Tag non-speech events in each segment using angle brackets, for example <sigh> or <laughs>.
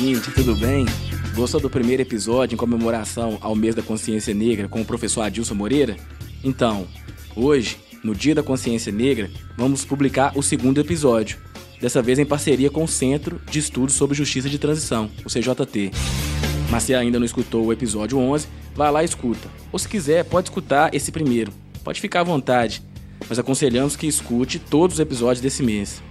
Ouvinte, tudo bem? Gostou do primeiro episódio em comemoração ao mês da consciência negra com o professor Adilson Moreira? Então, hoje, no Dia da Consciência Negra, vamos publicar o segundo episódio, dessa vez em parceria com o Centro de Estudos sobre Justiça de Transição, o CJT. Mas se ainda não escutou o episódio 11, vá lá e escuta. Ou se quiser, pode escutar esse primeiro. Pode ficar à vontade, mas aconselhamos que escute todos os episódios desse mês.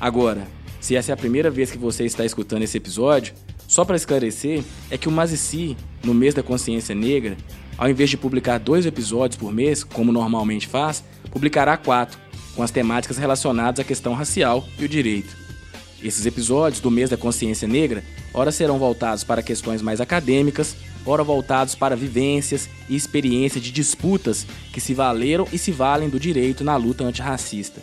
Agora, se essa é a primeira vez que você está escutando esse episódio, só para esclarecer, é que o Mazici, no mês da consciência negra, ao invés de publicar dois episódios por mês, como normalmente faz, publicará quatro, com as temáticas relacionadas à questão racial e o direito. Esses episódios do mês da consciência negra, ora serão voltados para questões mais acadêmicas, ora voltados para vivências e experiências de disputas que se valeram e se valem do direito na luta antirracista.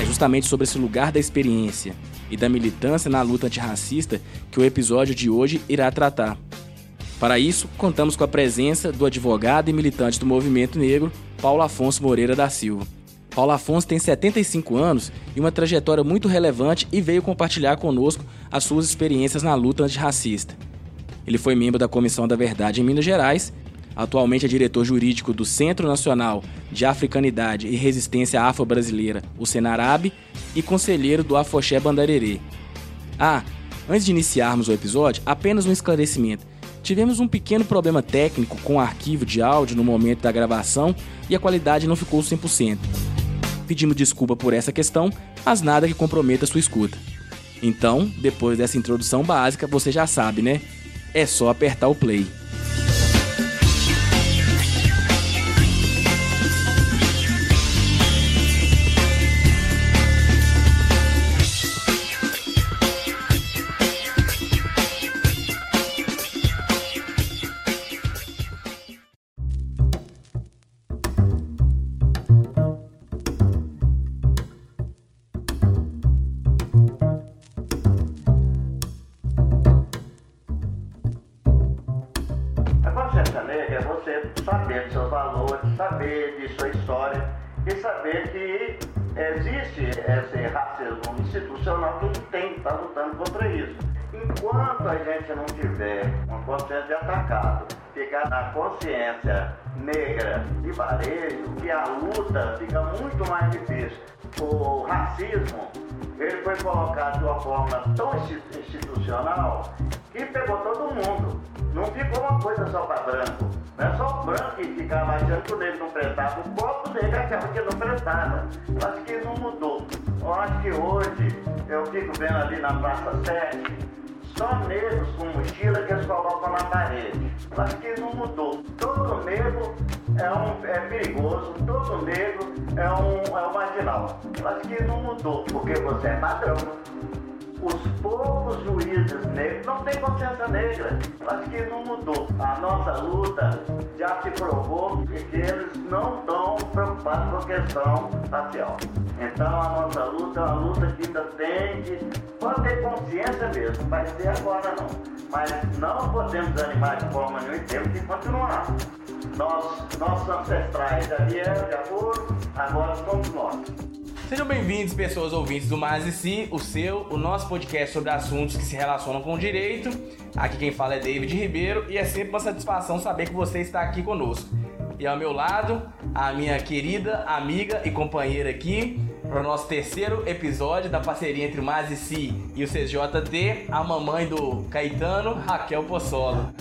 É justamente sobre esse lugar da experiência e da militância na luta antirracista que o episódio de hoje irá tratar. Para isso, contamos com a presença do advogado e militante do movimento negro, Paulo Afonso Moreira da Silva. Paulo Afonso tem 75 anos e uma trajetória muito relevante e veio compartilhar conosco as suas experiências na luta antirracista. Ele foi membro da Comissão da Verdade em Minas Gerais Atualmente é diretor jurídico do Centro Nacional de Africanidade e Resistência Afro-Brasileira, o Senarab, e conselheiro do Afoxé Bandarerê. Ah, antes de iniciarmos o episódio, apenas um esclarecimento. Tivemos um pequeno problema técnico com o arquivo de áudio no momento da gravação e a qualidade não ficou 100%. Pedimos desculpa por essa questão, mas nada que comprometa sua escuta. Então, depois dessa introdução básica, você já sabe, né? É só apertar o play. Atacado, ficar na consciência negra de varejo, que a luta fica muito mais difícil. O racismo, ele foi colocado de uma forma tão institucional que pegou todo mundo. Não ficou uma coisa só para branco. Não é só o branco que ficava achando que o negro não prestava, o próprio negro achava que não prestava. Acho que não mudou. Eu acho que hoje, eu fico vendo ali na Praça 7, só negros com mochila que eles colocam na parede. Acho que não mudou. Todo negro é, um, é perigoso, todo negro é um, é um marginal. Que não mudou, porque você é padrão os poucos juízes negros não têm consciência negra. Acho que não mudou. A nossa luta já se provou que eles não estão preocupados com a questão racial. Então a nossa luta é uma luta que ainda tem pode ter consciência mesmo, vai ser agora não. Mas não podemos desanimar de forma nenhuma e temos que continuar. Nós, nossos ancestrais vieram, já foram, agora somos nós. Sejam bem-vindos, pessoas ouvintes do Mais e Si, o seu, o nosso podcast sobre assuntos que se relacionam com o direito. Aqui quem fala é David Ribeiro e é sempre uma satisfação saber que você está aqui conosco. E ao meu lado, a minha querida amiga e companheira aqui, para o nosso terceiro episódio da parceria entre o Mazici e o CJT, a mamãe do Caetano, Raquel Pozzolo.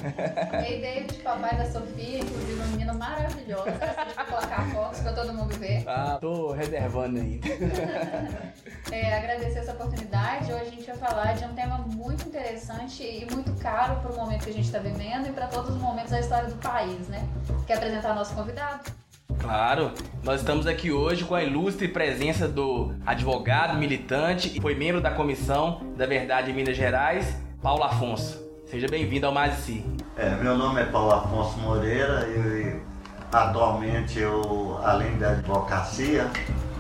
Ei, David, papai da Sofia, inclusive uma menina maravilhosa. Eu colocar fotos para todo mundo ver. Ah, tô reservando ainda. <laughs> é, agradecer essa oportunidade. Hoje a gente vai falar de um tema muito interessante e muito caro para o momento que a gente está vivendo e para todos os momentos da história do país, né? Quer apresentar nosso convidado? Claro, nós estamos aqui hoje com a ilustre presença do advogado, militante e foi membro da Comissão da Verdade em Minas Gerais, Paulo Afonso. Seja bem-vindo ao Mais Si. É, meu nome é Paulo Afonso Moreira e atualmente eu, além da advocacia,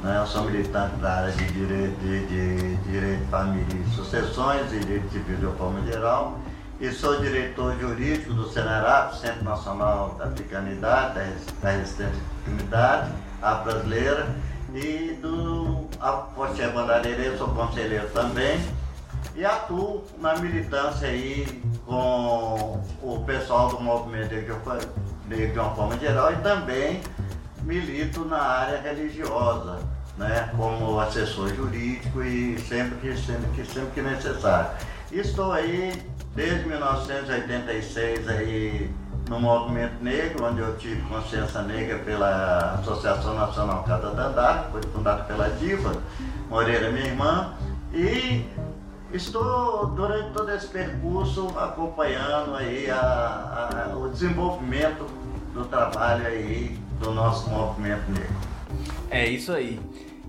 né, eu sou militante da área de direito de, de, direito de família e sucessões direito civil de forma geral e sou diretor jurídico do CENERAP, Centro Nacional da Africanidade, da Resistência à Africanidade, a brasileira, e do Afoxé Bandareira, sou conselheiro também, e atuo na militância aí com o pessoal do movimento de uma forma geral e também milito na área religiosa, né, como assessor jurídico e sempre que, sempre que, sempre que necessário. Estou aí desde 1986 aí no movimento negro, onde eu tive consciência negra pela Associação Nacional Casa Dandara, que foi fundada pela Diva Moreira, minha irmã, e estou durante todo esse percurso acompanhando aí a, a, o desenvolvimento do trabalho aí do nosso movimento negro. É isso aí.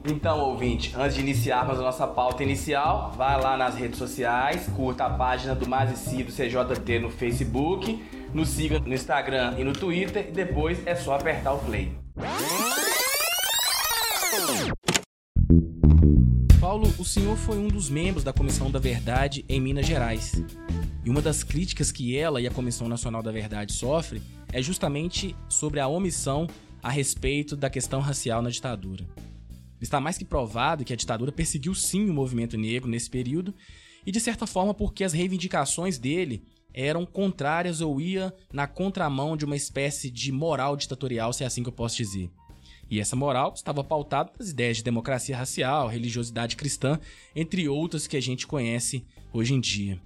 Então, ouvinte, antes de iniciarmos a nossa pauta inicial, vá lá nas redes sociais, curta a página do Mazici do CJT no Facebook, nos siga no Instagram e no Twitter e depois é só apertar o play. Paulo, o senhor foi um dos membros da Comissão da Verdade em Minas Gerais. E uma das críticas que ela e a Comissão Nacional da Verdade sofrem é justamente sobre a omissão a respeito da questão racial na ditadura. Está mais que provado que a ditadura perseguiu sim o movimento negro nesse período e de certa forma porque as reivindicações dele eram contrárias ou ia na contramão de uma espécie de moral ditatorial, se é assim que eu posso dizer. E essa moral estava pautada nas ideias de democracia racial, religiosidade cristã, entre outras que a gente conhece hoje em dia.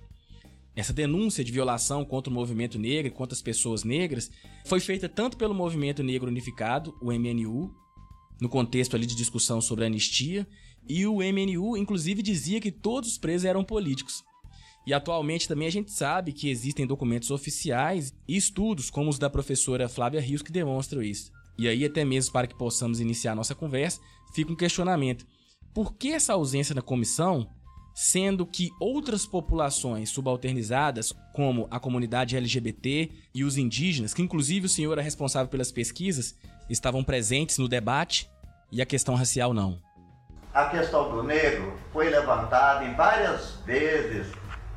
Essa denúncia de violação contra o movimento negro e contra as pessoas negras foi feita tanto pelo Movimento Negro Unificado, o MNU, no contexto ali de discussão sobre anistia, e o MNU inclusive dizia que todos os presos eram políticos. E atualmente também a gente sabe que existem documentos oficiais e estudos como os da professora Flávia Rios que demonstram isso. E aí até mesmo para que possamos iniciar nossa conversa, fica um questionamento. Por que essa ausência da comissão sendo que outras populações subalternizadas, como a comunidade LGBT e os indígenas, que inclusive o senhor é responsável pelas pesquisas, estavam presentes no debate e a questão racial não? A questão do negro foi levantada em várias vezes,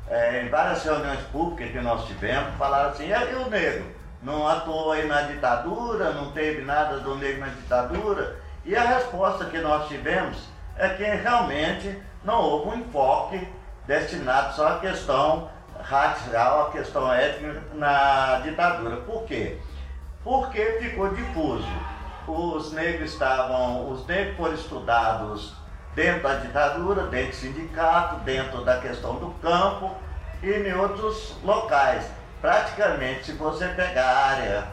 é, em várias reuniões públicas que nós tivemos, falaram assim, e o negro? Não atuou aí na ditadura, não teve nada do negro na ditadura? E a resposta que nós tivemos é que realmente não houve um enfoque destinado só à questão racial, à questão étnica na ditadura. Por quê? Porque ficou difuso. Os negros estavam, os negros foram estudados dentro da ditadura, dentro do sindicato, dentro da questão do campo e em outros locais. Praticamente, se você pegar a área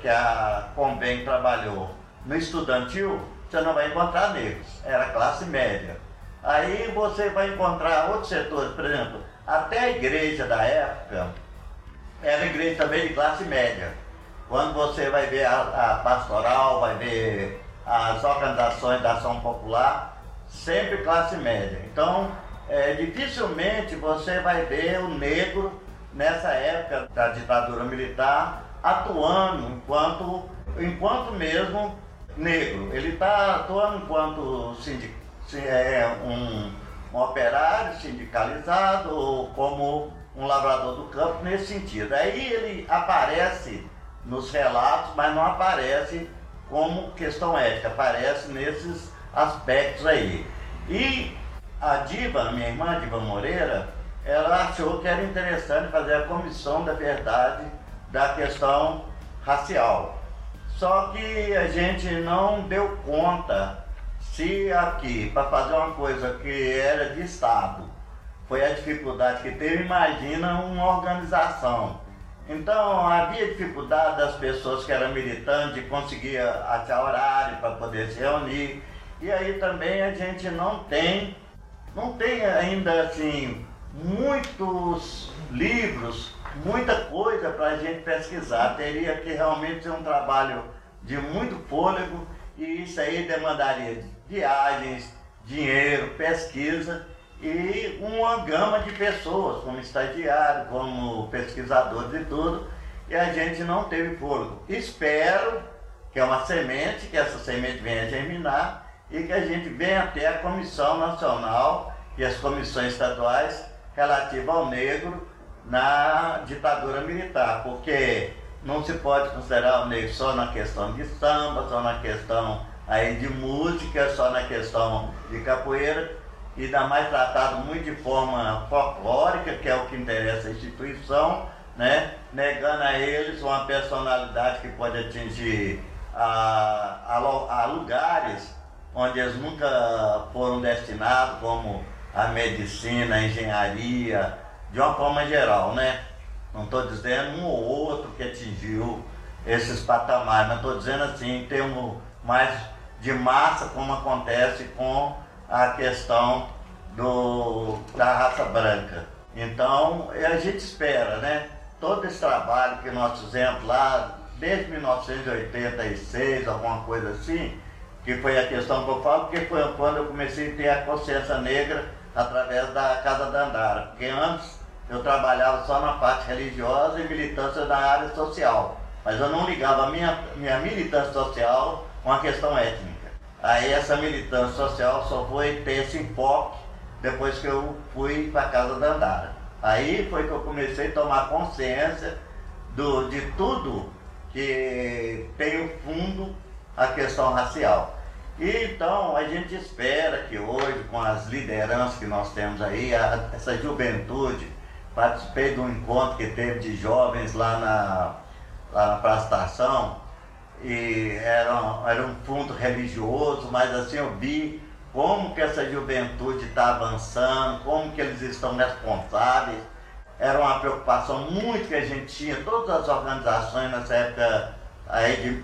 que a Convém trabalhou no estudantil, você não vai encontrar negros, era classe média. Aí você vai encontrar outros setores, por exemplo, até a igreja da época era igreja também de classe média. Quando você vai ver a, a pastoral, vai ver as organizações da ação popular, sempre classe média. Então, é, dificilmente você vai ver o negro nessa época da ditadura militar atuando enquanto, enquanto mesmo negro. Ele está atuando enquanto sindicato é um, um operário sindicalizado ou como um lavrador do campo nesse sentido. Aí ele aparece nos relatos, mas não aparece como questão ética, aparece nesses aspectos aí. E a Diva, minha irmã Diva Moreira, ela achou que era interessante fazer a comissão da verdade da questão racial. Só que a gente não deu conta se aqui, para fazer uma coisa que era de Estado, foi a dificuldade que teve, imagina uma organização. Então havia dificuldade das pessoas que eram militantes de conseguir achar horário para poder se reunir. E aí também a gente não tem, não tem ainda assim muitos livros, muita coisa para a gente pesquisar. Teria que realmente ser um trabalho de muito fôlego e isso aí demandaria viagens, dinheiro, pesquisa e uma gama de pessoas, como estagiário, como pesquisadores e tudo, e a gente não teve fôlego. Espero que é uma semente, que essa semente venha germinar e que a gente venha até a Comissão Nacional e as comissões estaduais relativas ao negro na ditadura militar, porque não se pode considerar o negro só na questão de samba, só na questão aí de música, só na questão de capoeira. ainda mais tratado muito de forma folclórica, que é o que interessa a instituição, né? negando a eles uma personalidade que pode atingir a, a, a lugares onde eles nunca foram destinados, como a medicina, a engenharia, de uma forma geral, né? Não estou dizendo um ou outro que atingiu esses patamares, mas estou dizendo assim, em termos mais de massa, como acontece com a questão do, da raça branca. Então, a gente espera, né? Todo esse trabalho que nós fizemos lá, desde 1986, alguma coisa assim, que foi a questão que eu falo, porque foi quando eu comecei a ter a consciência negra através da Casa da Andara. Porque antes eu trabalhava só na parte religiosa e militância na área social. Mas eu não ligava a minha, minha militância social com a questão étnica. Aí essa militância social só foi ter esse enfoque depois que eu fui para a Casa da Andara. Aí foi que eu comecei a tomar consciência do, de tudo que tem o fundo a questão racial. E, então a gente espera que hoje, com as lideranças que nós temos aí, a, essa juventude, participei de um encontro que teve de jovens lá na, lá na Praça Estação, e era, era um fundo religioso, mas assim eu vi como que essa juventude está avançando, como que eles estão responsáveis. Era uma preocupação muito que a gente tinha, todas as organizações nessa época, aí de,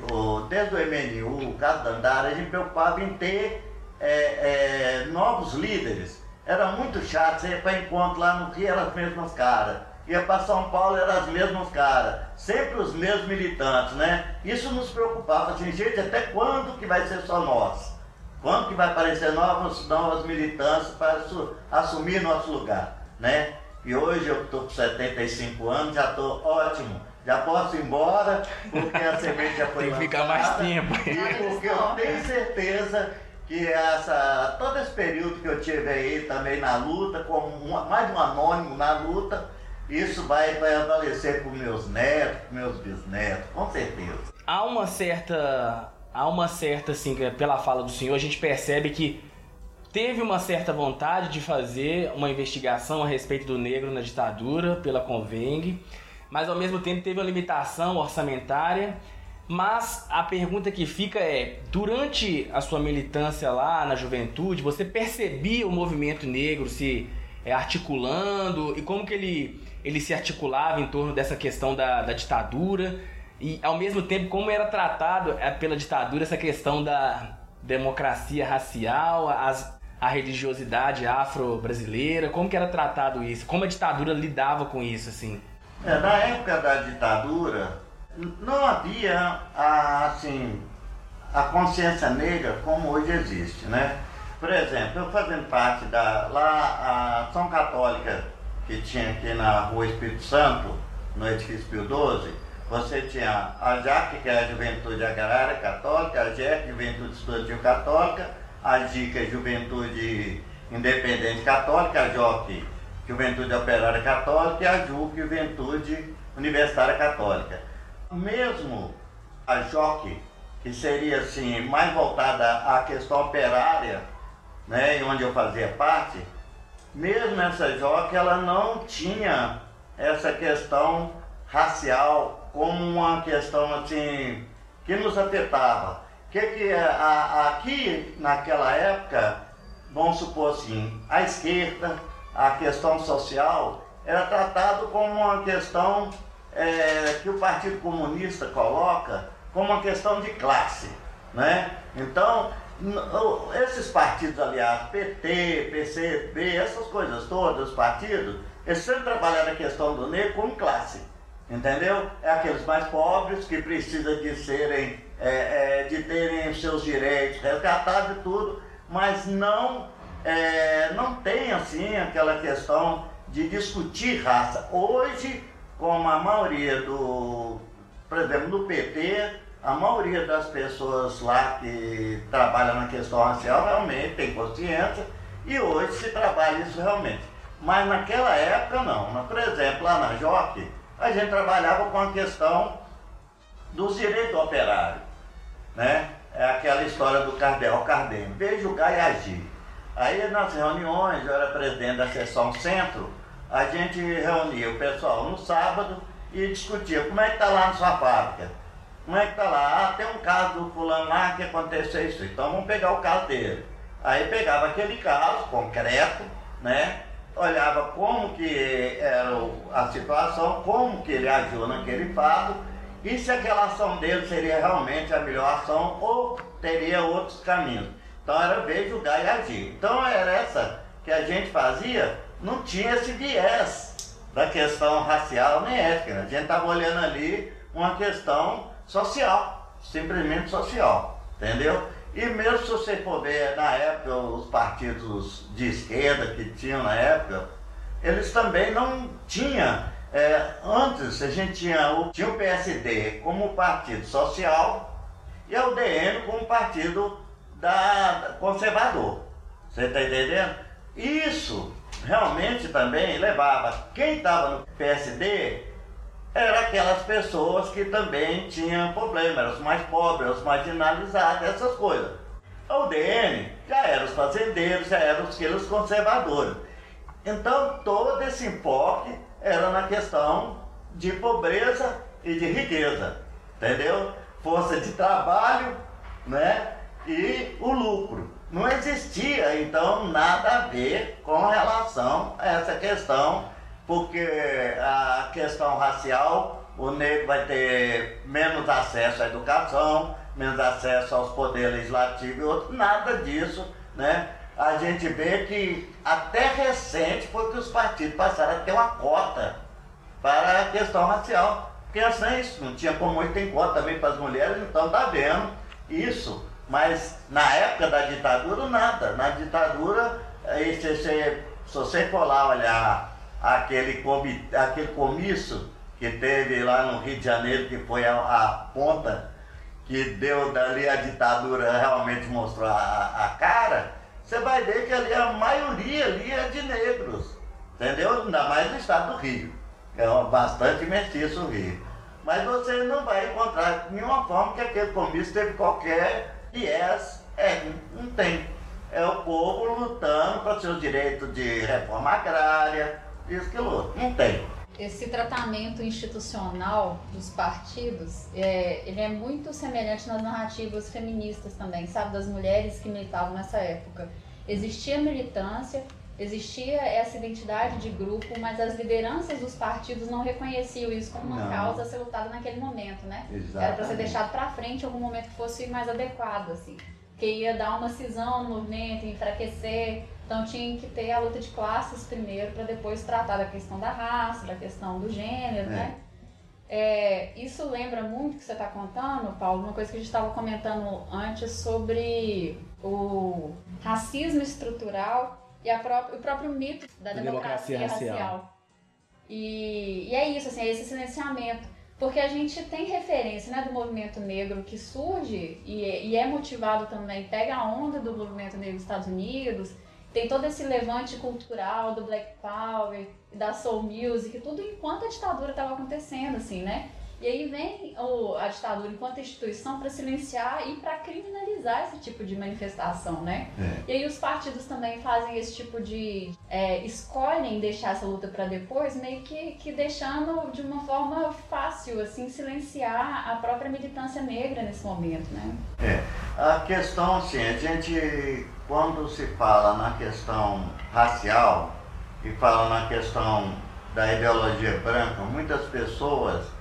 desde o MNU, o Caso da Andara, a gente preocupava em ter é, é, novos líderes. Era muito chato, você ia para encontro lá no Rio, eram as mesmas caras. Ia para São Paulo, eram as mesmas caras. Sempre os mesmos militantes, né? Isso nos preocupava, assim, gente, até quando que vai ser só nós? Quando que vai aparecer novas, novas militâncias para assumir nosso lugar, né? E hoje eu estou com 75 anos, já estou ótimo. Já posso ir embora, porque a semente já foi Tem que ficar mais tempo. E porque eu tenho certeza que essa, todo esse período que eu tive aí também na luta, como mais um anônimo na luta, isso vai, vai para meus netos, para meus bisnetos, com certeza. Há uma certa há uma certa, assim, pela fala do senhor, a gente percebe que teve uma certa vontade de fazer uma investigação a respeito do negro na ditadura pela Conveng, mas ao mesmo tempo teve uma limitação orçamentária. Mas a pergunta que fica é: durante a sua militância lá na juventude, você percebia o movimento negro se é, articulando e como que ele, ele se articulava em torno dessa questão da, da ditadura? E ao mesmo tempo, como era tratado é, pela ditadura essa questão da democracia racial, as, a religiosidade afro-brasileira, como que era tratado isso? Como a ditadura lidava com isso, assim? É, na época da ditadura, não havia a, assim, a consciência negra como hoje existe, né? Por exemplo, eu fazendo parte da lá a São Católica que tinha aqui na Rua Espírito Santo, no edifício Pio XII, você tinha a JAC, que é a Juventude Agrária Católica, a JEC, Juventude Estudantil Católica, a JICA, Juventude Independente Católica, a JOC, Juventude Operária Católica e a JUC, Juventude Universitária Católica. Mesmo a JOC, que seria assim, mais voltada à questão operária, né, onde eu fazia parte, mesmo essa JOC, ela não tinha essa questão racial como uma questão assim que nos afetava. Que que é, a, aqui naquela época, vamos supor assim, a esquerda, a questão social era tratado como uma questão é, que o Partido Comunista coloca como uma questão de classe, né? Então esses partidos, aliás, PT, PCB, essas coisas todas, os partidos, eles sempre trabalharam a questão do negro como classe. Entendeu? É aqueles mais pobres que precisam de serem, é, é, de terem seus direitos resgatados e tudo, mas não, é, não tem assim aquela questão de discutir raça. Hoje, como a maioria do, por exemplo, do PT, a maioria das pessoas lá que trabalham na questão racial realmente tem consciência e hoje se trabalha isso realmente. Mas naquela época não. Por exemplo, lá na Joque, a gente trabalhava com a questão dos direitos do operário. Né? É aquela história do cardeal Cardenho. Veja o agir. Aí nas reuniões, eu era presidente da sessão centro, a gente reunia o pessoal no sábado e discutia como é que está lá na sua fábrica. Como é que está lá? Ah, tem um caso do fulano lá que aconteceu isso. Então vamos pegar o caso dele. Aí pegava aquele caso concreto, né? Olhava como que era a situação, como que ele agiu naquele fato e se aquela ação dele seria realmente a melhor ação ou teria outros caminhos. Então era ver, julgar e agir. Então era essa que a gente fazia, não tinha esse viés da questão racial nem étnica. A gente estava olhando ali uma questão social, simplesmente social, entendeu? E mesmo se você for ver na época os partidos de esquerda que tinham na época, eles também não tinham. É, antes a gente tinha o, tinha o PSD como partido social e a UDN como partido da, conservador. Você está entendendo? Isso realmente também levava. Quem estava no PSD eram aquelas pessoas que também tinham problemas, eram os mais pobres, os marginalizados, essas coisas. A UDN já eram os fazendeiros, já eram aqueles conservadores. Então todo esse enfoque era na questão de pobreza e de riqueza, entendeu? Força de trabalho, né? e o lucro. Não existia, então, nada a ver com relação a essa questão, porque a questão racial, o negro vai ter menos acesso à educação, menos acesso aos poderes legislativos e outros, nada disso, né? A gente vê que até recente foi que os partidos passaram a ter uma cota para a questão racial. Porque assim, não tinha como hoje tem cota também para as mulheres, então tá vendo isso mas na época da ditadura, nada. Na ditadura, aí, se, se, você for lá olhar aquele, aquele comício que teve lá no Rio de Janeiro, que foi a, a ponta que deu dali a ditadura realmente mostrou a, a cara, você vai ver que ali a maioria ali é de negros. Entendeu? Ainda mais no estado do Rio. É bastante mestiço o Rio. Mas você não vai encontrar nenhuma forma que aquele comício teve qualquer viés é, não tem. É o povo lutando para seus direitos de reforma agrária, isso que luta. Não tem. Esse tratamento institucional dos partidos, é, ele é muito semelhante nas narrativas feministas também, sabe? Das mulheres que militavam nessa época. Existia militância, existia essa identidade de grupo, mas as lideranças dos partidos não reconheciam isso como uma não. causa a ser lutada naquele momento, né? Exatamente. Era para ser deixado para frente em algum momento que fosse mais adequado, assim. Que ia dar uma cisão no movimento, enfraquecer. Então tinha que ter a luta de classes primeiro, para depois tratar da questão da raça, da questão do gênero, é. né? É, isso lembra muito que você está contando, Paulo, uma coisa que a gente estava comentando antes sobre o racismo estrutural e o próprio mito da democracia, democracia racial. racial. E, e é isso, assim, é esse silenciamento. Porque a gente tem referência né, do movimento negro que surge e, e é motivado também, pega a onda do movimento negro dos Estados Unidos, tem todo esse levante cultural do Black Power, da Soul Music, tudo enquanto a ditadura estava acontecendo, assim, né? E aí vem o, a ditadura enquanto instituição para silenciar e para criminalizar esse tipo de manifestação, né? É. E aí os partidos também fazem esse tipo de. É, escolhem deixar essa luta para depois, meio que, que deixando de uma forma fácil, assim, silenciar a própria militância negra nesse momento, né? É. A questão, assim, a gente, quando se fala na questão racial e fala na questão da ideologia branca, muitas pessoas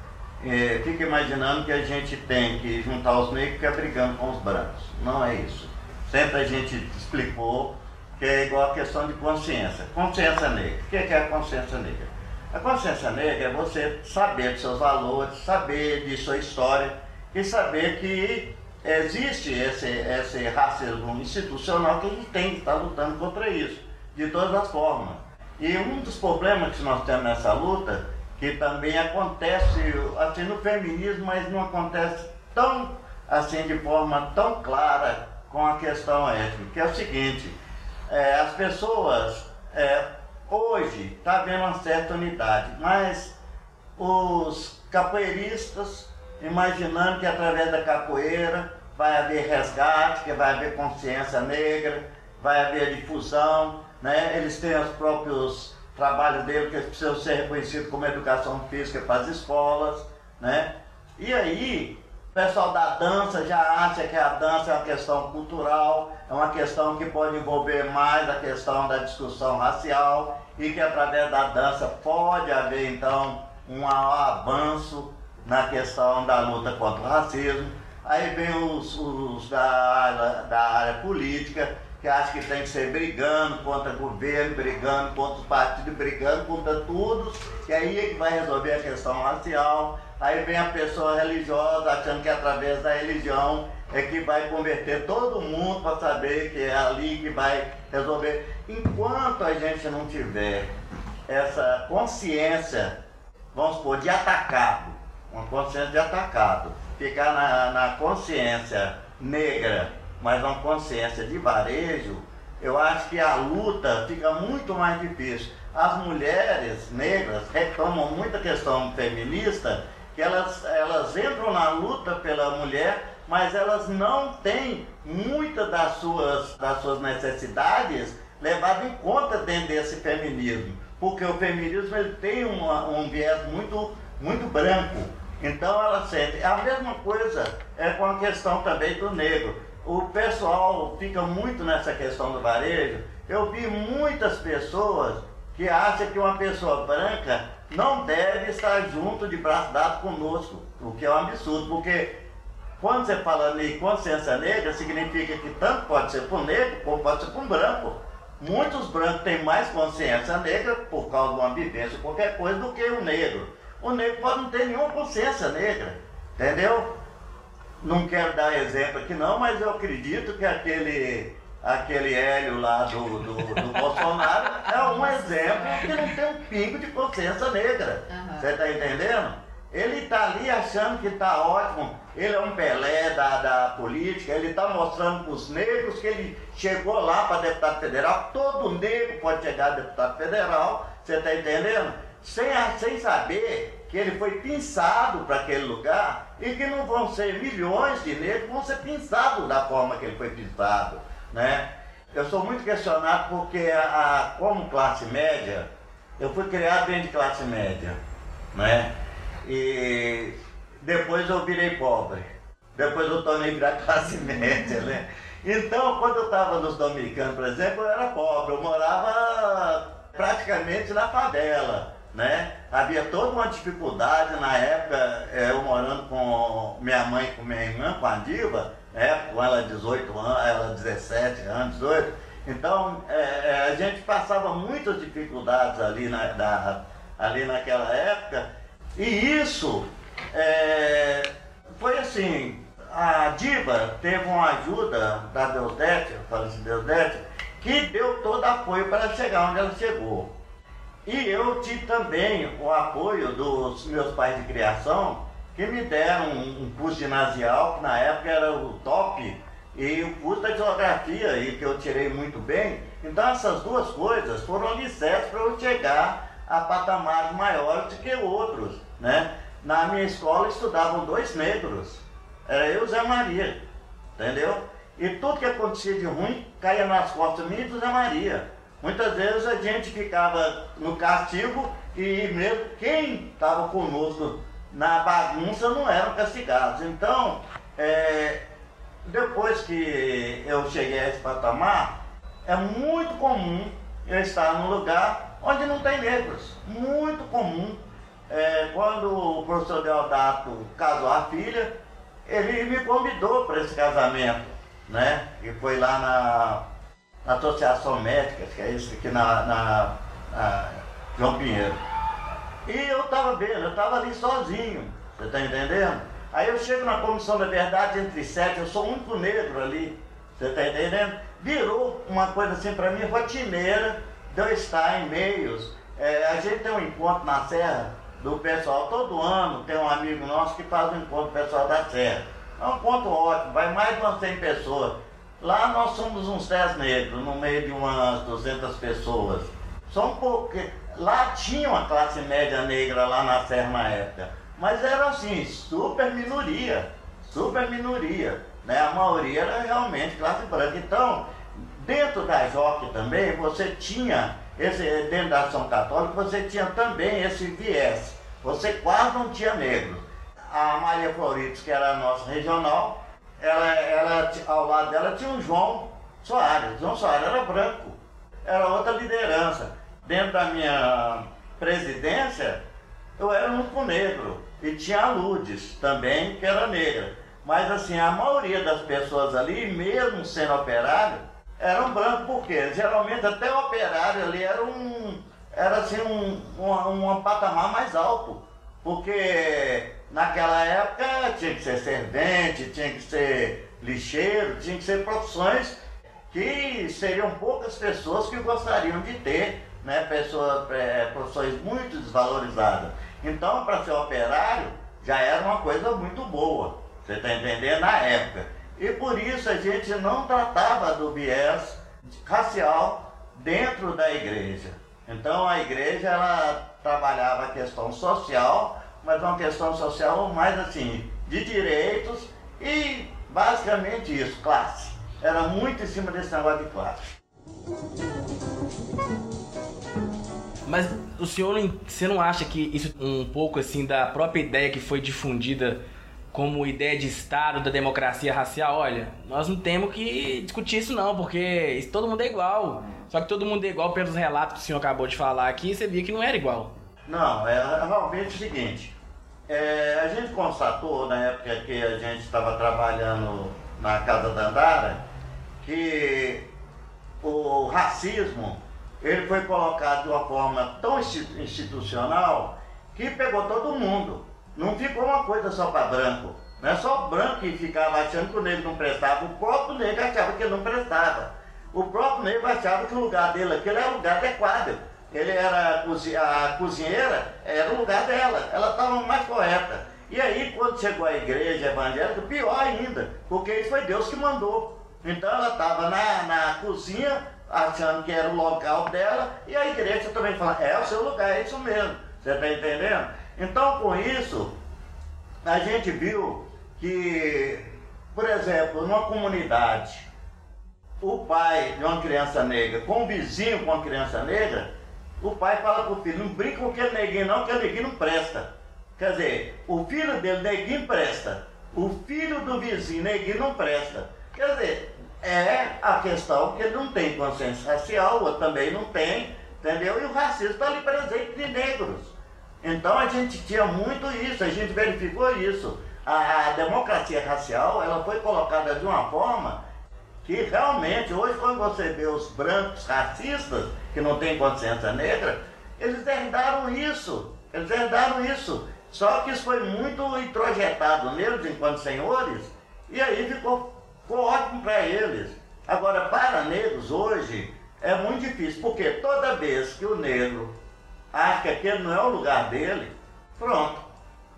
é, fica imaginando que a gente tem que juntar os negros e ficar brigando com os brancos. Não é isso. Sempre a gente explicou que é igual a questão de consciência. Consciência negra. O que é a consciência negra? A consciência negra é você saber dos seus valores, saber de sua história e saber que existe esse, esse racismo institucional que a gente tem que estar lutando contra isso, de todas as formas. E um dos problemas que nós temos nessa luta que também acontece assim no feminismo, mas não acontece tão assim de forma tão clara com a questão étnica, que é o seguinte, é, as pessoas é, hoje está havendo uma certa unidade, mas os capoeiristas imaginando que através da capoeira vai haver resgate, que vai haver consciência negra, vai haver difusão, né? eles têm os próprios trabalhos deles que precisam ser reconhecidos como educação física para as escolas. Né? E aí, o pessoal da dança já acha que a dança é uma questão cultural, é uma questão que pode envolver mais a questão da discussão racial e que através da dança pode haver então um avanço na questão da luta contra o racismo. Aí vem os, os da, da área política, que acham que tem que ser brigando contra o governo, brigando contra os partidos, brigando contra todos, e aí é que vai resolver a questão racial. Aí vem a pessoa religiosa achando que através da religião é que vai converter todo mundo para saber que é ali que vai resolver. Enquanto a gente não tiver essa consciência, vamos supor, de atacado, uma consciência de atacado, ficar na, na consciência negra, mas uma consciência de varejo, eu acho que a luta fica muito mais difícil. As mulheres negras reclamam muito a questão feminista, que elas, elas entram na luta pela mulher, mas elas não têm muitas das suas, das suas necessidades levadas em conta dentro desse feminismo. Porque o feminismo ele tem uma, um viés muito, muito branco. Então ela sente. A mesma coisa é com a questão também do negro. O pessoal fica muito nessa questão do varejo. Eu vi muitas pessoas que acham que uma pessoa branca não deve estar junto de braço dado conosco, o que é um absurdo, porque quando você fala em consciência negra, significa que tanto pode ser para o negro como pode ser para um branco. Muitos brancos têm mais consciência negra por causa de uma vivência, qualquer coisa, do que o negro o negro pode não ter nenhuma consciência negra, entendeu? Não quero dar exemplo aqui não, mas eu acredito que aquele, aquele Hélio lá do, do, do <laughs> Bolsonaro é um exemplo que não tem um pingo de consciência negra. Você uhum. está entendendo? Ele está ali achando que está ótimo, ele é um Pelé da, da política, ele está mostrando para os negros que ele chegou lá para deputado federal, todo negro pode chegar a deputado federal, você está entendendo? sem, sem saber que ele foi pensado para aquele lugar e que não vão ser milhões de negros, vão ser pensados da forma que ele foi pensado. Né? Eu sou muito questionado porque, a, a, como classe média, eu fui criado dentro de classe média. Né? E depois eu virei pobre. Depois eu tornei virar classe <laughs> média. Né? Então, quando eu estava nos Dominicanos, por exemplo, eu era pobre. Eu morava praticamente na favela né? Havia toda uma dificuldade na época, é, eu morando com minha mãe, com minha irmã, com a Diva, né? com ela 18 anos, ela 17 anos, 18. Então é, a gente passava muitas dificuldades ali, na, da, ali naquela época, e isso é, foi assim, a Diva teve uma ajuda da Deusdete, falando assim, Deusdete, que deu todo apoio para chegar onde ela chegou. E eu tive também o apoio dos meus pais de criação, que me deram um, curso ginasial, que na época era o top, e o curso da geografia, e que eu tirei muito bem. Então essas duas coisas foram alicerces para eu chegar a patamares maiores do que outros. Né? Na minha escola estudavam dois negros, era eu e Zé Maria, entendeu? E tudo que acontecia de ruim caía nas costas minhas e do Zé Maria. Muitas vezes a gente ficava no castigo e mesmo quem estava conosco na bagunça não eram castigados. Então, é, depois que eu cheguei a esse patamar, é muito comum eu estar num lugar onde não tem negros. Muito comum. É, quando o professor Deodato casou a filha, ele me convidou para esse casamento, né? E foi lá na na Associação Médica, que é isso aqui na, na, na João Pinheiro. E eu estava vendo, eu estava ali sozinho, você está entendendo? Aí eu chego na Comissão da Verdade entre sete, eu sou o único negro ali, você está entendendo? Virou uma coisa assim para mim rotineira de eu estar em meios. É, a gente tem um encontro na Serra do pessoal, todo ano tem um amigo nosso que faz um encontro pessoal da Serra. É um encontro ótimo, vai mais de umas 100 pessoas. Lá nós somos uns 10 negros, no meio de umas 200 pessoas. São porque lá tinha uma classe média negra lá na Serra na época, mas era assim, super minoria, super minoria. Né? A maioria era realmente classe branca. Então, Dentro da JOC também, você tinha, esse, dentro da ação católica, você tinha também esse viés. Você quase não tinha negro. A Maria Florides, que era a nossa regional, ela, ela, ao lado dela tinha um João Soares. João Soares era branco, era outra liderança. Dentro da minha presidência, eu era um único negro. E tinha a Lourdes também, que era negra. Mas assim, a maioria das pessoas ali, mesmo sendo operário, eram brancos, porque geralmente até o operário ali era um. Era assim um, um, um patamar mais alto. Porque naquela época tinha que ser servente, tinha que ser lixeiro, tinha que ser profissões que seriam poucas pessoas que gostariam de ter, né? Pessoas, é, profissões muito desvalorizadas. Então, para ser operário, já era uma coisa muito boa. Você está entendendo? Na época. E por isso a gente não tratava do viés racial dentro da igreja. Então a igreja ela trabalhava a questão social, mas uma questão social mais assim, de direitos e basicamente isso, classe. Era muito em cima desse negócio de classe. Mas o senhor, você não acha que isso um pouco assim da própria ideia que foi difundida como ideia de Estado, da democracia racial, olha, nós não temos que discutir isso não, porque todo mundo é igual. Só que todo mundo é igual pelos relatos que o senhor acabou de falar aqui, você via que não era igual. Não, é realmente o seguinte, é, a gente constatou na época que a gente estava trabalhando na Casa da Andara, que o racismo ele foi colocado de uma forma tão institucional que pegou todo mundo. Não ficou uma coisa só para branco. Não é só branco que ficava achando que o negro não prestava, o próprio negro achava que não prestava. O próprio negro achava que o lugar dele aquele era o lugar adequado. Ele era a cozinheira, era o lugar dela, ela estava mais correta. E aí, quando chegou a igreja evangélica, pior ainda, porque isso foi Deus que mandou. Então ela estava na, na cozinha, achando que era o local dela, e a igreja também fala, é o seu lugar, é isso mesmo. Você está entendendo? Então, com isso, a gente viu que, por exemplo, numa comunidade, o pai de uma criança negra com um vizinho com uma criança negra, o pai fala para o filho, não brinca com aquele neguinho não, que o neguinho não presta. Quer dizer, o filho dele, neguinho, presta. O filho do vizinho, neguinho, não presta. Quer dizer, é a questão que ele não tem consciência racial, o outro também não tem, entendeu? E o racismo está ali presente de negros. Então a gente tinha muito isso, a gente verificou isso. A, a democracia racial ela foi colocada de uma forma que realmente, hoje quando você vê os brancos racistas, que não têm consciência negra, eles herdaram isso, eles herdaram isso. Só que isso foi muito introjetado neles enquanto senhores, e aí ficou, ficou ótimo para eles. Agora, para negros hoje, é muito difícil, porque toda vez que o negro acha que aquele não é o lugar dele, pronto.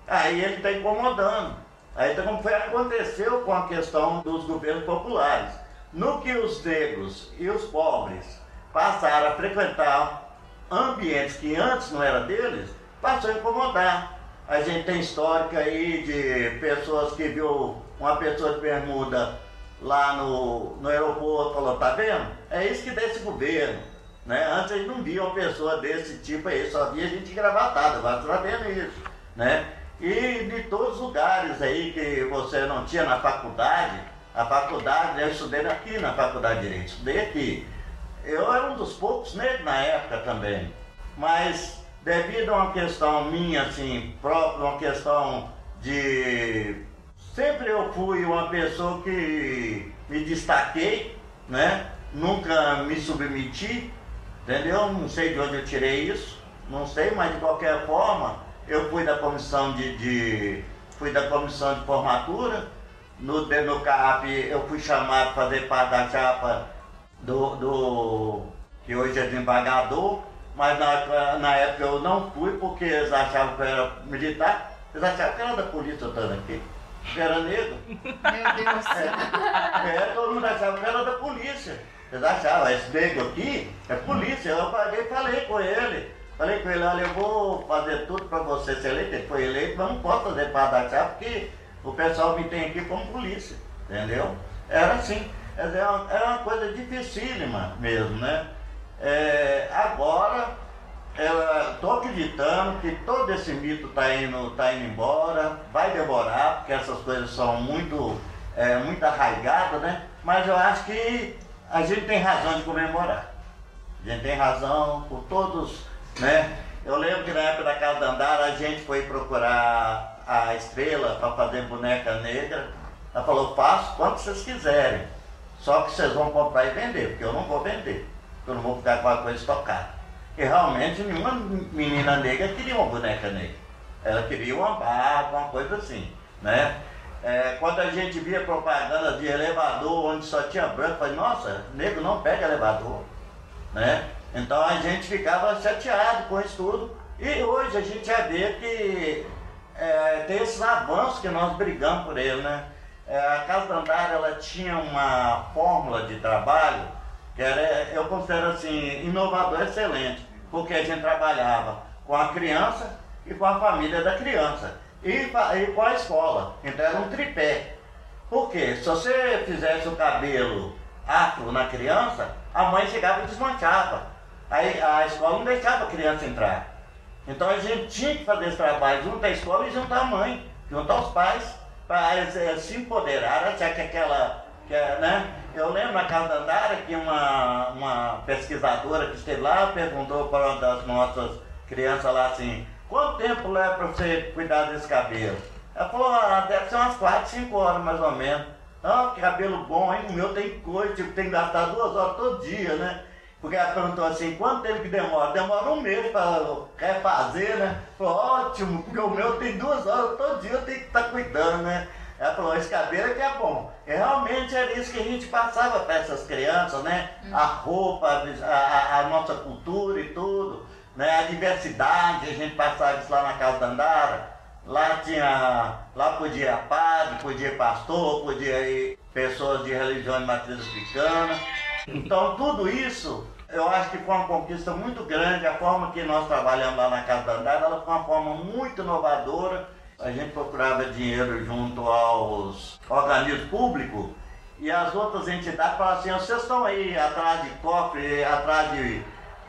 Aí ele está incomodando. Aí então, como foi, aconteceu com a questão dos governos populares. No que os negros e os pobres passaram a frequentar ambientes que antes não era deles, passou a incomodar. A gente tem histórica aí de pessoas que viu uma pessoa de bermuda lá no, no aeroporto, falou, tá vendo? É isso que dá esse governo. Né? Antes gente não via uma pessoa desse tipo aí, só via gente gravatada, está vendo isso. Né? E de todos os lugares aí que você não tinha na faculdade, a faculdade, eu estudei aqui na faculdade de Direito, estudei aqui. Eu era um dos poucos negros na época também, mas devido a uma questão minha, assim, própria, uma questão de. Sempre eu fui uma pessoa que me destaquei, né? Nunca me submeti, Entendeu? Não sei de onde eu tirei isso, não sei, mas de qualquer forma, eu fui da comissão de, de fui da comissão de formatura, no, no CAP eu fui chamado para fazer parte da chapa do, do que hoje é desembargador, mas na, na época eu não fui porque eles achavam que eu era militar, eles achavam que eu era da polícia eu estando aqui. Que era negro. <laughs> Meu Deus. É, é, todo mundo achava que era da polícia. Vocês achavam, esse nego aqui é polícia. Eu paguei e falei com ele. Falei com ele, olha, eu vou fazer tudo para você ser eleito. Ele foi eleito, mas não posso fazer para dar chave porque o pessoal me tem aqui como polícia. Entendeu? Era assim. Era uma, coisa dificílima mesmo, né? É, agora, estou acreditando que todo esse mito está indo, tá indo embora, vai demorar, porque essas coisas são muito, é, muito arraigadas, né? Mas eu acho que a gente tem razão de comemorar. A gente tem razão por todos, né? Eu lembro que na época da Casa da Andara a gente foi procurar a estrela para fazer boneca negra. Ela falou, faço quanto vocês quiserem. Só que vocês vão comprar e vender, porque eu não vou vender. Eu não vou ficar com a coisa estocada. E realmente nenhuma menina negra queria uma boneca negra. Ela queria uma barba, uma coisa assim. Né? É, quando a gente via propaganda de elevador onde só tinha branco, falei, nossa, negro não pega elevador. Né? Então a gente ficava chateado com isso tudo. E hoje a gente já vê que é, tem esses avanços que nós brigamos por ele, né? É, a Casa Dandara, ela tinha uma fórmula de trabalho que era, eu considero assim, inovador excelente, porque a gente trabalhava com a criança e com a família da criança e, e com a escola. Então era um tripé. Por quê? Se você fizesse o cabelo afro na criança, a mãe chegava e desmanchava. Aí a escola não deixava a criança entrar. Então a gente tinha que fazer esse trabalho junto à escola e junto à mãe, junto aos pais, para eles se empoderar, achar que aquela. Que, né? Eu lembro na casa da Andara que uma, uma pesquisadora que esteve lá perguntou para uma das nossas crianças lá assim, quanto tempo leva para você cuidar desse cabelo? Ela falou, ah, deve ser umas 4, 5 horas mais ou menos. Ah, que cabelo bom, hein? O meu tem coisa, tipo, tem que gastar duas horas todo dia, né? Porque ela perguntou assim, quanto tempo que demora? Demora um mês para refazer, né? Falou, ótimo, porque o meu tem duas horas todo dia, eu tenho que estar tá cuidando, né? Ela falou, esse cabelo aqui é bom. E realmente era isso que a gente passava para essas crianças, né? A roupa, a, a, a, nossa cultura e tudo, né? A diversidade, a gente passava isso lá na casa da Andara. Lá tinha, lá podia padre, podia pastor, podia ir pessoas de religião de matriz africana. Então, tudo isso, eu acho que foi uma conquista muito grande. A forma que nós trabalhamos lá na Casa da Andada, ela foi uma forma muito inovadora. A gente procurava dinheiro junto aos organismos públicos e as outras entidades falavam assim, vocês estão aí atrás de cofre, atrás de,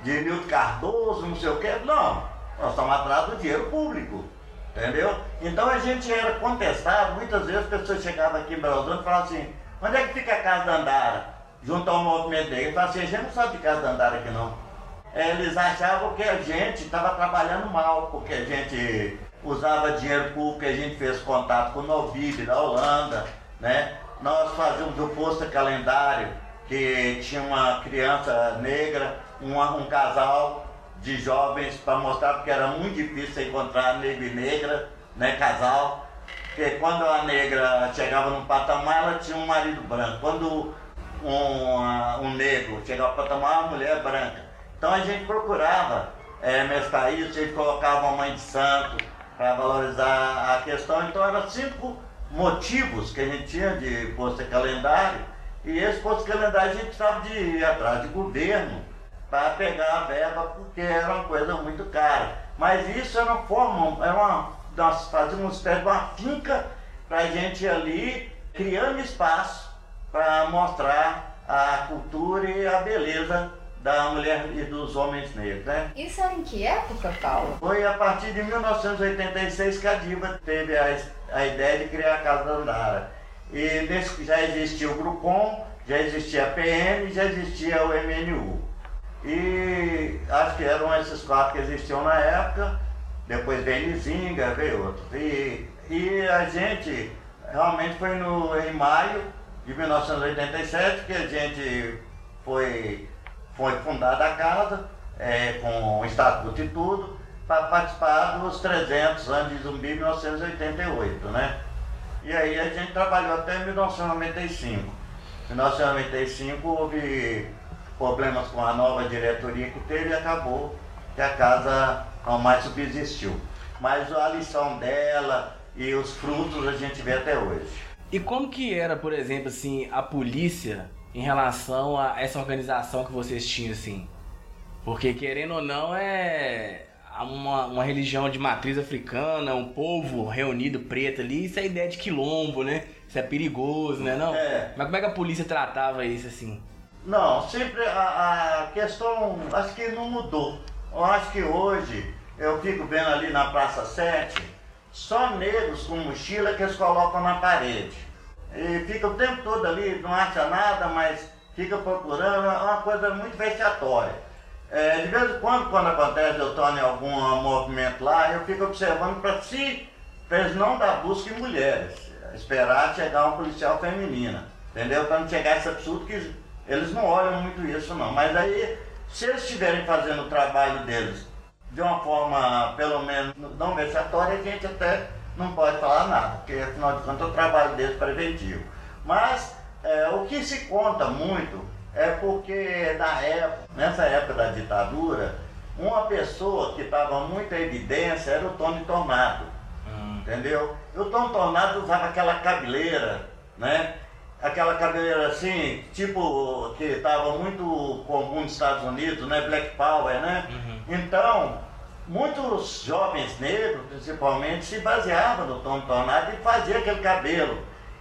de Nilton Cardoso, não sei o quê. Não, nós estamos atrás do dinheiro público. Entendeu? Então a gente era contestado, muitas vezes as pessoas chegavam aqui em Belo Horizonte e falavam assim, onde é que fica a Casa da Andara? Junto ao movimento negro. Falaram assim, a gente não sabe de casa de andar aqui não. Eles achavam que a gente estava trabalhando mal, porque a gente usava dinheiro público, a gente fez contato com o Novib da Holanda, né? Nós fazíamos o posto calendário, que tinha uma criança negra, uma, um casal de jovens para mostrar porque era muito difícil encontrar negro e negra, né, casal. Porque quando a negra chegava num patamar, ela tinha um marido branco. Quando um, um negro, chegava para tomar uma mulher branca. Então a gente procurava é, mesclar isso, a gente colocava uma mãe de santo para valorizar a questão. Então eram cinco motivos que a gente tinha de posto calendário. E esse posto calendário a gente precisava de ir atrás de governo para pegar a verba, porque era uma coisa muito cara. Mas isso era uma forma, era uma, nós fazíamos uma espécie de uma finca para a gente ir ali criando espaço para mostrar a cultura e a beleza da mulher e dos homens negros, né? Isso era em que época, Paulo? Foi a partir de 1986 que a Diva teve a, a ideia de criar a Casa da Andara. E nesse, já existia o Grupom, já existia a PM, já existia o MNU. E acho que eram esses quatro que existiam na época, depois veio Nizinga, veio outros. E, e a gente realmente foi no, em maio de 1987 que a gente foi, foi fundada a casa, é, com o estatuto e tudo, para participar dos 300 anos de Zumbi 1988, né? E aí a gente trabalhou até 1995. Em 1995 houve problemas com a nova diretoria que teve e acabou que a casa não mais subsistiu. Mas a lição dela e os frutos a gente vê até hoje. E como que era, por exemplo, assim, a polícia em relação a essa organização que vocês tinham, assim? Porque querendo ou não, é uma, uma religião de matriz africana, um povo reunido preto ali, isso é ideia de quilombo, né? Isso é perigoso, né? Não? É. Mas como é que a polícia tratava isso assim? Não, sempre a, a questão acho que não mudou. Eu acho que hoje eu fico vendo ali na Praça 7, só negros com mochila que eles colocam na parede. E fica o tempo todo ali, não acha nada, mas fica procurando, é uma coisa muito vexatória. É, de vez em quando, quando acontece, eu estou em algum movimento lá, eu fico observando para si, eles não dar busca em mulheres, esperar chegar uma policial feminina, entendeu? Para não chegar esse absurdo que eles não olham muito isso não. Mas aí, se eles estiverem fazendo o trabalho deles de uma forma, pelo menos, não vexatória, a gente até não pode falar nada, porque afinal de contas é o trabalho deles preventivo. Mas é, o que se conta muito é porque na época, nessa época da ditadura, uma pessoa que estava muito em evidência era o Tony Tornado. Hum. Entendeu? E o Tony Tornado usava aquela cabeleira, né? Aquela cabeleira assim, tipo, que estava muito comum nos Estados Unidos, né? Black Power, né? Uhum. Então, muitos jovens negros, principalmente, se baseavam no Tony Tornado e faziam aquele cabelo.